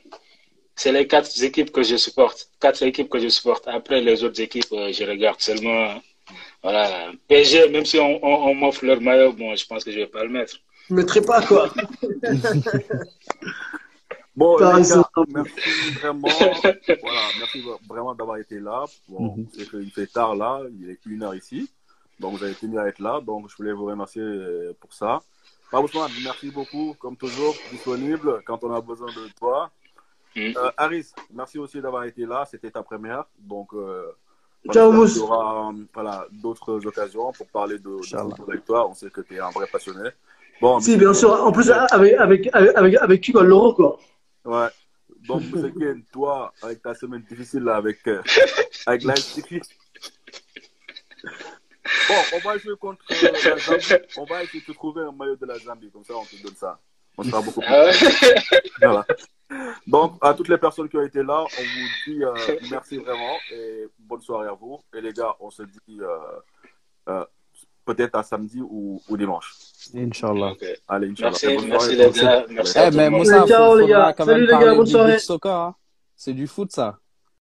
C'est les quatre équipes que je supporte. Quatre équipes que je supporte. Après, les autres équipes, euh, je regarde seulement. Voilà. PSG, même si on, on, on m'offre leur maillot, bon, je pense que je vais pas le mettre. Je ne mettrai pas, quoi. Bon, les gars, merci vraiment. voilà, merci vraiment d'avoir été là. Bon, Mhm. c'est qu'il fait tard là, il est une heure ici. Donc, vous avez tenu à être là. Donc, je voulais vous remercier euh, pour ça. Ousmane, merci beaucoup, comme toujours, disponible quand on a besoin de toi. Euh, Aris, merci aussi d'avoir été là. C'était ta première. Donc, euh, Ciao, Mousse. qu'il y aura euh, voilà, d'autres occasions pour parler de, de avec toi. On sait que tu es un vrai passionné. Bon, Si, bien sûr. En plus, avec, avec, avec, avec, avec qui, quoi, Laurent, quoi. Ouais. Donc. Ken, toi, avec ta semaine difficile là, avec, euh, avec la. Bon, on va jouer contre euh, la Zambie. On va essayer de te trouver un maillot de la Zambie. Comme ça, on te donne ça. On sera beaucoup plus. Ah ouais? Voilà. Donc, à toutes les personnes qui ont été là, on vous dit euh, merci vraiment et bonne soirée à vous. Et les gars, on se dit euh, euh, peut-être à samedi ou, ou dimanche. Inch'Allah. Allez, Inch'Allah. Merci, Bonne merci soirée. les gars. Merci Eh, à mais. Moussa, faut- faudra quand Salut, même les gars, bonne soirée. hein. C'est du foot, ça.